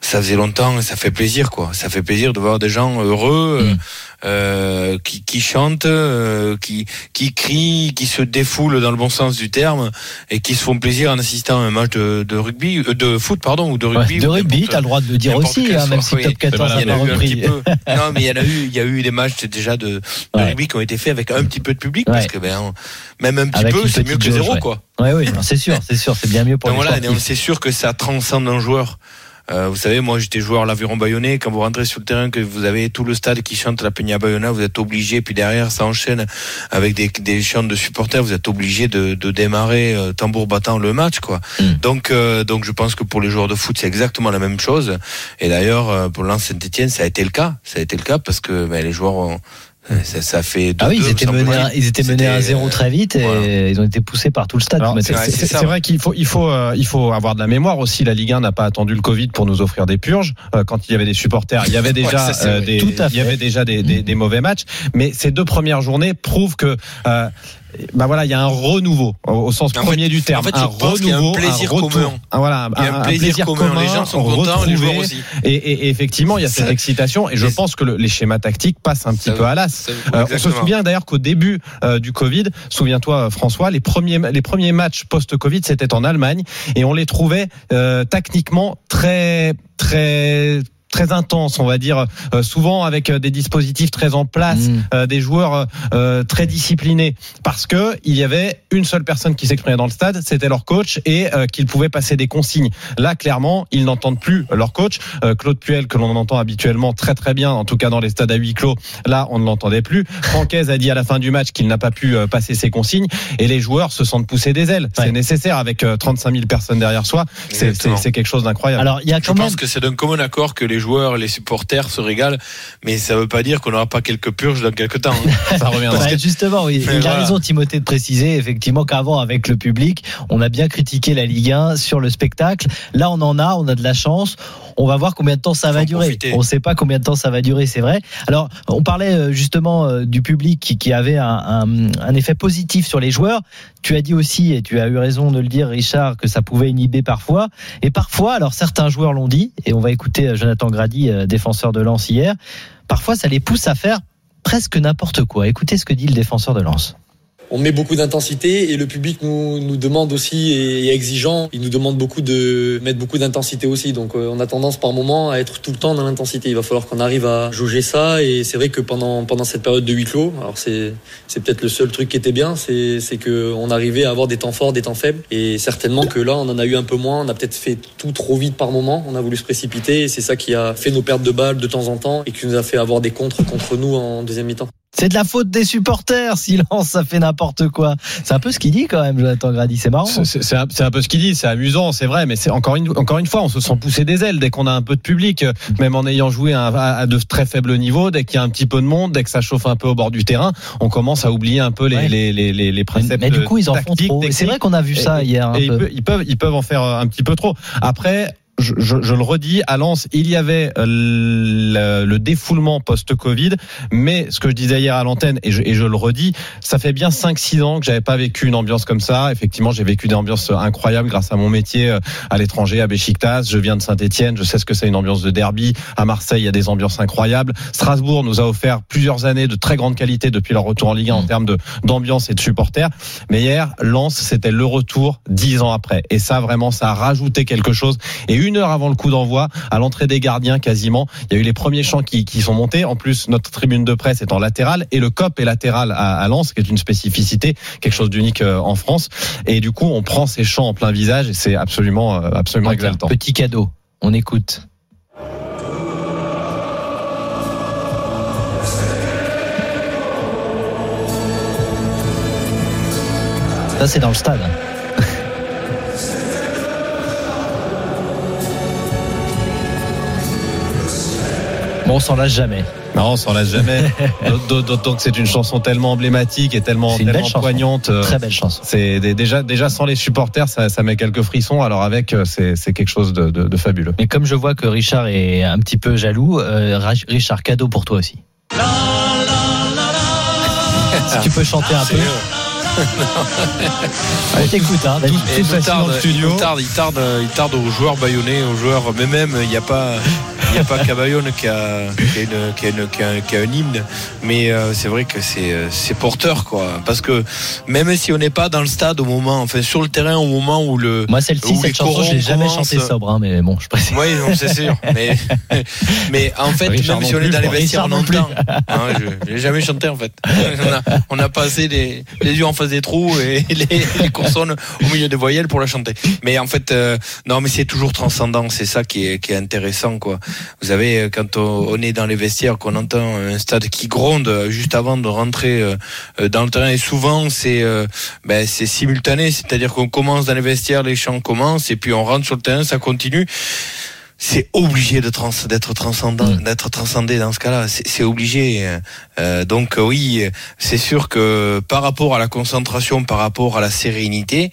Speaker 4: Ça faisait longtemps et ça fait plaisir quoi. Ça fait plaisir de voir des gens heureux. euh, euh, qui, qui chantent, euh, qui, qui crient, qui se défoulent dans le bon sens du terme et qui se font plaisir en assistant à un match de, de rugby, euh, de foot pardon ou de rugby.
Speaker 3: Ouais, de rugby, t'as le droit de le dire aussi, hein, même si
Speaker 4: oui.
Speaker 3: Top 14
Speaker 4: Il y en
Speaker 3: pas
Speaker 4: a eu un
Speaker 3: repris.
Speaker 4: petit peu. Non, mais il y en a eu, il y a eu des matchs déjà de, de
Speaker 3: Ouais.
Speaker 4: rugby qui ont été faits avec un petit peu de public parce que ben, même un petit
Speaker 3: Avec
Speaker 4: peu, c'est mieux que zéro quoi.
Speaker 3: Ouais, oui, c'est sûr, c'est sûr, c'est bien mieux pour
Speaker 4: Donc
Speaker 3: les
Speaker 4: voilà, c'est sûr que ça transcende un joueur. Euh, vous savez, moi j'étais joueur à l'Aviron Bayonnais. Quand vous rentrez sur le terrain, que vous avez tout le stade qui chante la Peña Bayona, vous êtes obligé. Puis derrière, ça enchaîne avec des, des chants de supporters. Vous êtes obligé de, de démarrer euh, tambour battant le match, quoi.
Speaker 3: Mm.
Speaker 4: Donc, euh, donc je pense que pour les joueurs de foot, c'est exactement la même chose. Et d'ailleurs, euh, pour Lens Saint-Etienne, ça a été le cas. Ça a été le cas parce que ben, les joueurs ont, ça, ça fait deux
Speaker 3: Ah oui, ils
Speaker 4: deux,
Speaker 3: étaient
Speaker 4: me
Speaker 3: menés, à, ils étaient menés à zéro
Speaker 4: euh,
Speaker 3: très vite et
Speaker 4: voilà.
Speaker 3: ils ont été poussés par tout le stade.
Speaker 11: C'est
Speaker 4: ça,
Speaker 11: vrai qu'il faut, il faut, euh, il faut avoir de la mémoire aussi. La Ligue 1 n'a pas attendu le Covid pour nous offrir des purges. Euh, quand il y avait des supporters, il y avait déjà
Speaker 4: ça,
Speaker 11: euh,
Speaker 4: vrai.
Speaker 11: des, il y avait déjà des, des, des mauvais matchs. Mais ces deux premières journées prouvent que. Bah voilà, il y a un renouveau au, au sens
Speaker 4: En
Speaker 11: premier
Speaker 4: fait-
Speaker 11: du terme.
Speaker 4: en fait,
Speaker 11: un
Speaker 4: a un
Speaker 11: renouveau,
Speaker 4: plaisir
Speaker 11: retour.
Speaker 4: commun.
Speaker 11: Ah, voilà,
Speaker 4: Il y a un plaisir commun. Les gens sont contents, les joueurs aussi.
Speaker 11: Et, et- et effectivement, il y a cette excitation. Et je pense que le- les schémas tactiques passent un petit peu à l'as. Euh, on se souvient d'ailleurs qu'au début euh, du Covid, souviens-toi euh, François, les premiers les premiers matchs post-Covid c'était en Allemagne et on les trouvait euh, techniquement très très très intenses, on va dire, euh, souvent avec euh, des dispositifs très en place,
Speaker 3: Mm.
Speaker 11: euh, des joueurs euh, très disciplinés, parce que il y avait une seule personne qui s'exprimait dans le stade, c'était leur coach, et euh, qu'ils pouvaient passer des consignes. Là, clairement, ils n'entendent plus leur coach. Euh, Claude Puel, que l'on entend habituellement très très bien, en tout cas dans les stades à huis clos, là, on ne l'entendait plus. Francaise a dit à la fin du match qu'il n'a pas pu euh, passer ses consignes, et les joueurs se sentent pousser des ailes.
Speaker 3: Ouais.
Speaker 11: C'est nécessaire avec euh, 35 000 personnes derrière soi. C'est- C'est
Speaker 4: Exactement.
Speaker 11: c'est quelque chose d'incroyable.
Speaker 3: Alors, il y a
Speaker 4: Je
Speaker 3: quand même.
Speaker 4: pense que c'est d'un commun accord que les joueurs, les supporters se régalent, mais ça veut pas dire qu'on n'aura pas quelques purges dans quelques temps. hein.
Speaker 11: ça reviendra.
Speaker 3: Bah, justement, oui. Il a
Speaker 4: voilà.
Speaker 3: raison, Timothée, de préciser effectivement qu'avant, avec le public, on a bien critiqué la Ligue 1 sur le spectacle. Là, on en a, on a de la chance. On va voir combien de temps ça
Speaker 4: Faut
Speaker 3: va durer.
Speaker 4: profiter.
Speaker 3: On ne sait pas combien de temps ça va durer, c'est vrai. Alors, on parlait euh, justement euh, du public qui, qui avait un, un- un effet positif sur les joueurs. Tu as dit aussi, et tu as eu raison de le dire, Richard, que ça pouvait inhiber parfois. Et parfois, alors certains joueurs l'ont dit, et on va écouter euh, Jonathan Grady, euh, défenseur de Lens hier. Parfois, ça les pousse à faire presque n'importe quoi. Écoutez ce que dit le défenseur de Lens.
Speaker 12: On met beaucoup d'intensité et le public nous, nous demande aussi et est exigeant. Il nous demande beaucoup de mettre beaucoup d'intensité aussi. Donc euh, on a tendance par moment à être tout le temps dans l'intensité. Il va falloir qu'on arrive à jauger ça. Et c'est vrai que pendant pendant cette période de huis clos, alors c'est c'est peut-être le seul truc qui était bien, c'est c'est que on arrivait à avoir des temps forts, des temps faibles. Et certainement que là on en a eu un peu moins. On a peut-être fait tout trop vite par moment. On a voulu se précipiter et c'est ça qui a fait nos pertes de balles de temps en temps et qui nous a fait avoir des contres contre nous en deuxième mi-temps.
Speaker 3: C'est de la faute des supporters. Silence, ça fait n'importe quoi. C'est un peu ce qu'il dit quand même, Jonathan Grady. C'est marrant.
Speaker 11: C'est- un, peu ce qu'il dit, c'est amusant, c'est vrai, mais c'est encore une, encore une fois, on se sent pousser des ailes dès qu'on a un peu de public, même en ayant joué à, de très faibles niveaux, dès qu'il y a un petit peu de monde, dès que ça chauffe un peu au bord du terrain, on commence à oublier un peu les,
Speaker 3: Ouais.
Speaker 11: les, les, les, les
Speaker 3: Mais,
Speaker 11: préceptes.
Speaker 3: mais du coup, ils en font trop. C'est vrai qu'on a vu ça
Speaker 11: Et-
Speaker 3: hier. un
Speaker 11: Et
Speaker 3: peu.
Speaker 11: ils peuvent, ils peuvent en faire un petit peu trop. Après. Je, je, je le redis, à Lens, il y avait euh, le, le défoulement post-Covid, mais ce que je disais hier à l'antenne, et je, et je le redis, ça fait bien 5-6 ans que j'avais pas vécu une ambiance comme ça. Effectivement, j'ai vécu des ambiances incroyables grâce à mon métier euh, à l'étranger, à Besiktas. Je viens de Saint-Etienne, je sais ce que c'est une ambiance de derby. À Marseille, il y a des ambiances incroyables. Strasbourg nous a offert plusieurs années de très grande qualité depuis leur retour en Ligue 1 en termes de d'ambiance et de supporters. Mais hier, Lens, c'était le retour dix ans après. Et ça, vraiment, ça a rajouté quelque chose. Et une heure avant le coup d'envoi, à l'entrée des gardiens, quasiment, il y a eu les premiers chants qui, qui sont montés. En plus, notre tribune de presse est en latéral et le COP est latéral à, à Lens, qui est une spécificité, quelque chose d'unique euh, en France. Et du coup, on prend ces chants en plein visage et c'est absolument, euh, absolument exaltant.
Speaker 3: Petit cadeau, on écoute. Ça, c'est dans le stade. Bon, on s'en lâche jamais.
Speaker 11: Non, on s'en lasse jamais. D'autant que c'est une chanson tellement emblématique et tellement,
Speaker 3: C'est une belle
Speaker 11: tellement
Speaker 3: chanson.
Speaker 11: poignante. euh,
Speaker 3: Très belle chanson.
Speaker 11: C'est déjà, déjà sans les supporters, ça, ça met quelques frissons. Alors avec, euh, c'est quelque chose de, de, de fabuleux.
Speaker 3: Mais comme je vois que Richard est un petit peu jaloux, euh, Richard, cadeau pour toi aussi. si tu peux chanter un peu. On t'écoute, hein, David.
Speaker 4: Et il tarde, il nous tarde, il tarde, il tarde aux joueurs bayonnais, aux joueurs, mais même il n'y a pas, il n'y a pas qu'à Bayonne qui a, qui a, une- qui a une- qui a- qui a un hymne, mais euh, c'est vrai que c'est, c'est porteur quoi, parce que même si on n'est pas dans le stade au moment, enfin sur le terrain au moment où le,
Speaker 3: Moi, celle-ci, cette chanson, je l'ai jamais chantée sobre, hein, mais bon, je précise.
Speaker 4: Oui, c'est sûr. Mais, mais en fait,
Speaker 3: Richard
Speaker 4: même si on est dans les vestiaires
Speaker 3: plus.
Speaker 4: longtemps, hein, je n'ai jamais chanté en fait. On a, on a passé les, les yeux en face des trous et les, les consonnes au milieu des voyelles pour la chanter. Mais en fait, euh, non, mais c'est toujours transcendant. C'est ça qui est, qui est intéressant, quoi. Vous savez, euh, quand on, est dans les vestiaires, qu'on entend un stade qui gronde euh, juste avant de rentrer euh, dans le terrain, et souvent c'est ben, c'est simultané, c'est-à-dire qu'on commence dans les vestiaires, les chants commencent, et puis on rentre sur le terrain, ça continue c'est obligé de trans, d'être transcendant, d'être transcendé dans ce cas-là. C'est, c'est obligé. Euh, donc euh, oui, c'est sûr que par rapport à la concentration, par rapport à la sérénité.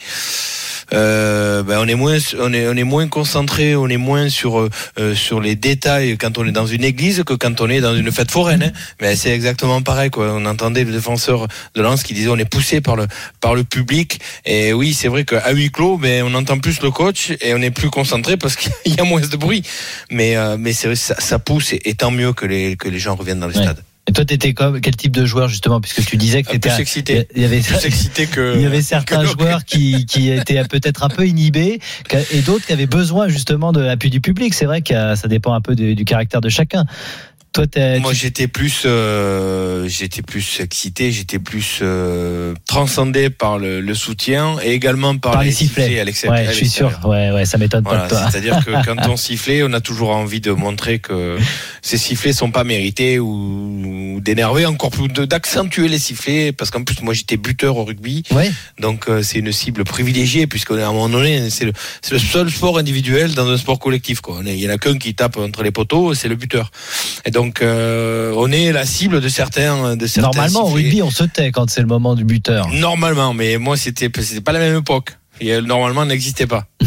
Speaker 4: Euh, ben on est moins, on est, on est moins concentré, on est moins sur euh, sur les détails quand on est dans une église que quand on est dans une fête foraine. Hein. Mais c'est exactement pareil. Quoi. On entendait le défenseur de Lens qui disait on est poussé par le par le public. Et oui, c'est vrai qu'à huis clos, ben on entend plus le coach et on est plus concentré parce qu'il y a moins de bruit. Mais euh, mais c'est ça, ça pousse et, et tant mieux que les que les gens reviennent dans les
Speaker 3: Ouais.
Speaker 4: stades.
Speaker 3: Et toi, t'étais comme quel type de joueur justement, puisque tu disais que
Speaker 4: Un
Speaker 3: t'étais
Speaker 4: plus excité.
Speaker 3: Il y avait
Speaker 4: Plus excité que
Speaker 3: il y avait certains joueurs qui, qui étaient peut-être un peu inhibés et d'autres qui avaient besoin justement de l'appui du public. C'est vrai que euh, ça dépend un peu du, du caractère de chacun. Toi,
Speaker 4: Moi, j'étais plus, euh, j'étais plus excité, j'étais plus euh, transcendé par le, le soutien et également par,
Speaker 3: par les sifflets.
Speaker 4: à.
Speaker 3: Ouais, je suis sûr. Ouais, ouais, ça m'étonne
Speaker 4: Voilà,
Speaker 3: pas
Speaker 4: c'est-à-dire que quand on sifflait, on a toujours envie de montrer que ces sifflets sont pas mérités ou, ou d'énerver encore plus, d'accentuer les sifflets, parce qu'en plus moi j'étais buteur au rugby,
Speaker 3: Ouais.
Speaker 4: donc euh, c'est une cible privilégiée puisqu'on est à un moment donné, c'est le, c'est le seul sport individuel dans un sport collectif. Quoi. Il y en a qu'un qui tape entre les poteaux, c'est le buteur. Et donc euh, on est la cible de certains, de certains
Speaker 3: Normalement, au rugby, on se tait quand c'est le moment du buteur.
Speaker 4: Normalement, mais moi c'était c'était pas la même époque. Et, euh, normalement, n'existait pas.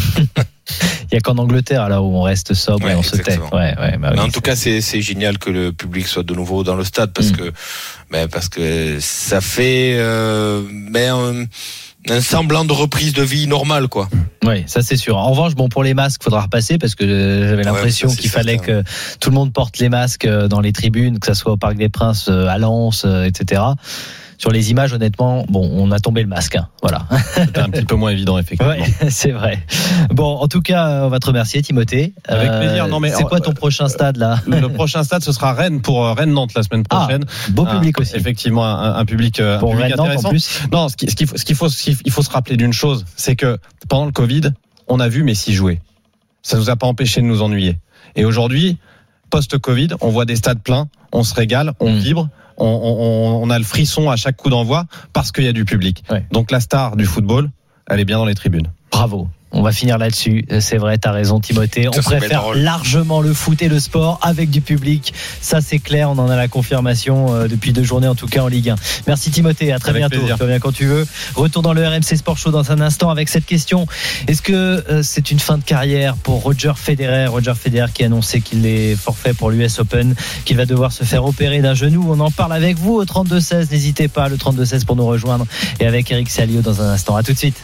Speaker 3: Il y a qu'en Angleterre là où on reste sobre
Speaker 4: Ouais,
Speaker 3: et on se tait. Ouais, ouais, bah oui,
Speaker 4: en tout cas, c'est c'est génial que le public soit de nouveau dans le stade parce
Speaker 3: Mm.
Speaker 4: que ben, parce que ça fait euh, ben, un, semblant de reprise de vie normale, quoi.
Speaker 3: Oui, ça c'est sûr. En revanche, bon pour les masques, faudra repasser parce que euh, j'avais l'impression qu'il fallait
Speaker 4: certain.
Speaker 3: que tout le monde porte les masques euh, dans les tribunes, que ça soit au Parc des Princes, euh, à Lens, etc. Sur les images, honnêtement, bon, on a tombé le masque. hein. Voilà.
Speaker 11: C'était un petit peu moins évident, effectivement.
Speaker 3: Ouais, c'est vrai. Bon, en tout cas, on va te remercier, Timothée.
Speaker 11: Avec
Speaker 3: Euh,
Speaker 11: plaisir. Non, mais
Speaker 3: c'est quoi ton prochain stade là
Speaker 11: Le prochain stade, ce sera Rennes pour euh, Rennes-Nantes la semaine
Speaker 3: Ah,
Speaker 11: prochaine.
Speaker 3: beau
Speaker 11: Un-
Speaker 3: public aussi.
Speaker 11: Effectivement, un, un public, euh, un public
Speaker 3: Rennes Nantes,
Speaker 11: intéressant.
Speaker 3: en plus.
Speaker 11: Non, ce qui- ce qu'il faut, il faut se rappeler d'une chose, c'est que pendant le Covid, on a vu Messi jouer. Ça nous a pas empêché de nous ennuyer. Et aujourd'hui, post-Covid, on voit des stades pleins, on se régale, on
Speaker 3: Mm.
Speaker 11: vibre. On, on- on a le frisson à chaque coup d'envoi parce qu'il y a du public.
Speaker 3: Ouais.
Speaker 11: Donc la star du football, elle est bien dans les tribunes.
Speaker 3: Bravo. On va finir là-dessus. Euh, C'est vrai, t'as raison, Timothée. On préfère largement le foot et le sport avec du public. Ça, c'est clair. On en a la confirmation euh, depuis deux journées, en tout cas en Ligue 1. Merci, Timothée. À très
Speaker 11: Avec
Speaker 3: bientôt.
Speaker 11: plaisir.
Speaker 3: Tu reviens quand tu veux. Retour dans le RMC Sport Show dans un instant avec cette question. Est-ce que euh, c'est une fin de carrière pour Roger Federer? Roger Federer qui a annoncé qu'il est forfait pour l'US Open, qu'il va devoir se faire opérer d'un genou. On en parle avec vous au 32-16. N'hésitez pas, le 32-16 pour nous rejoindre et avec Eric Salio dans un instant. À tout de suite.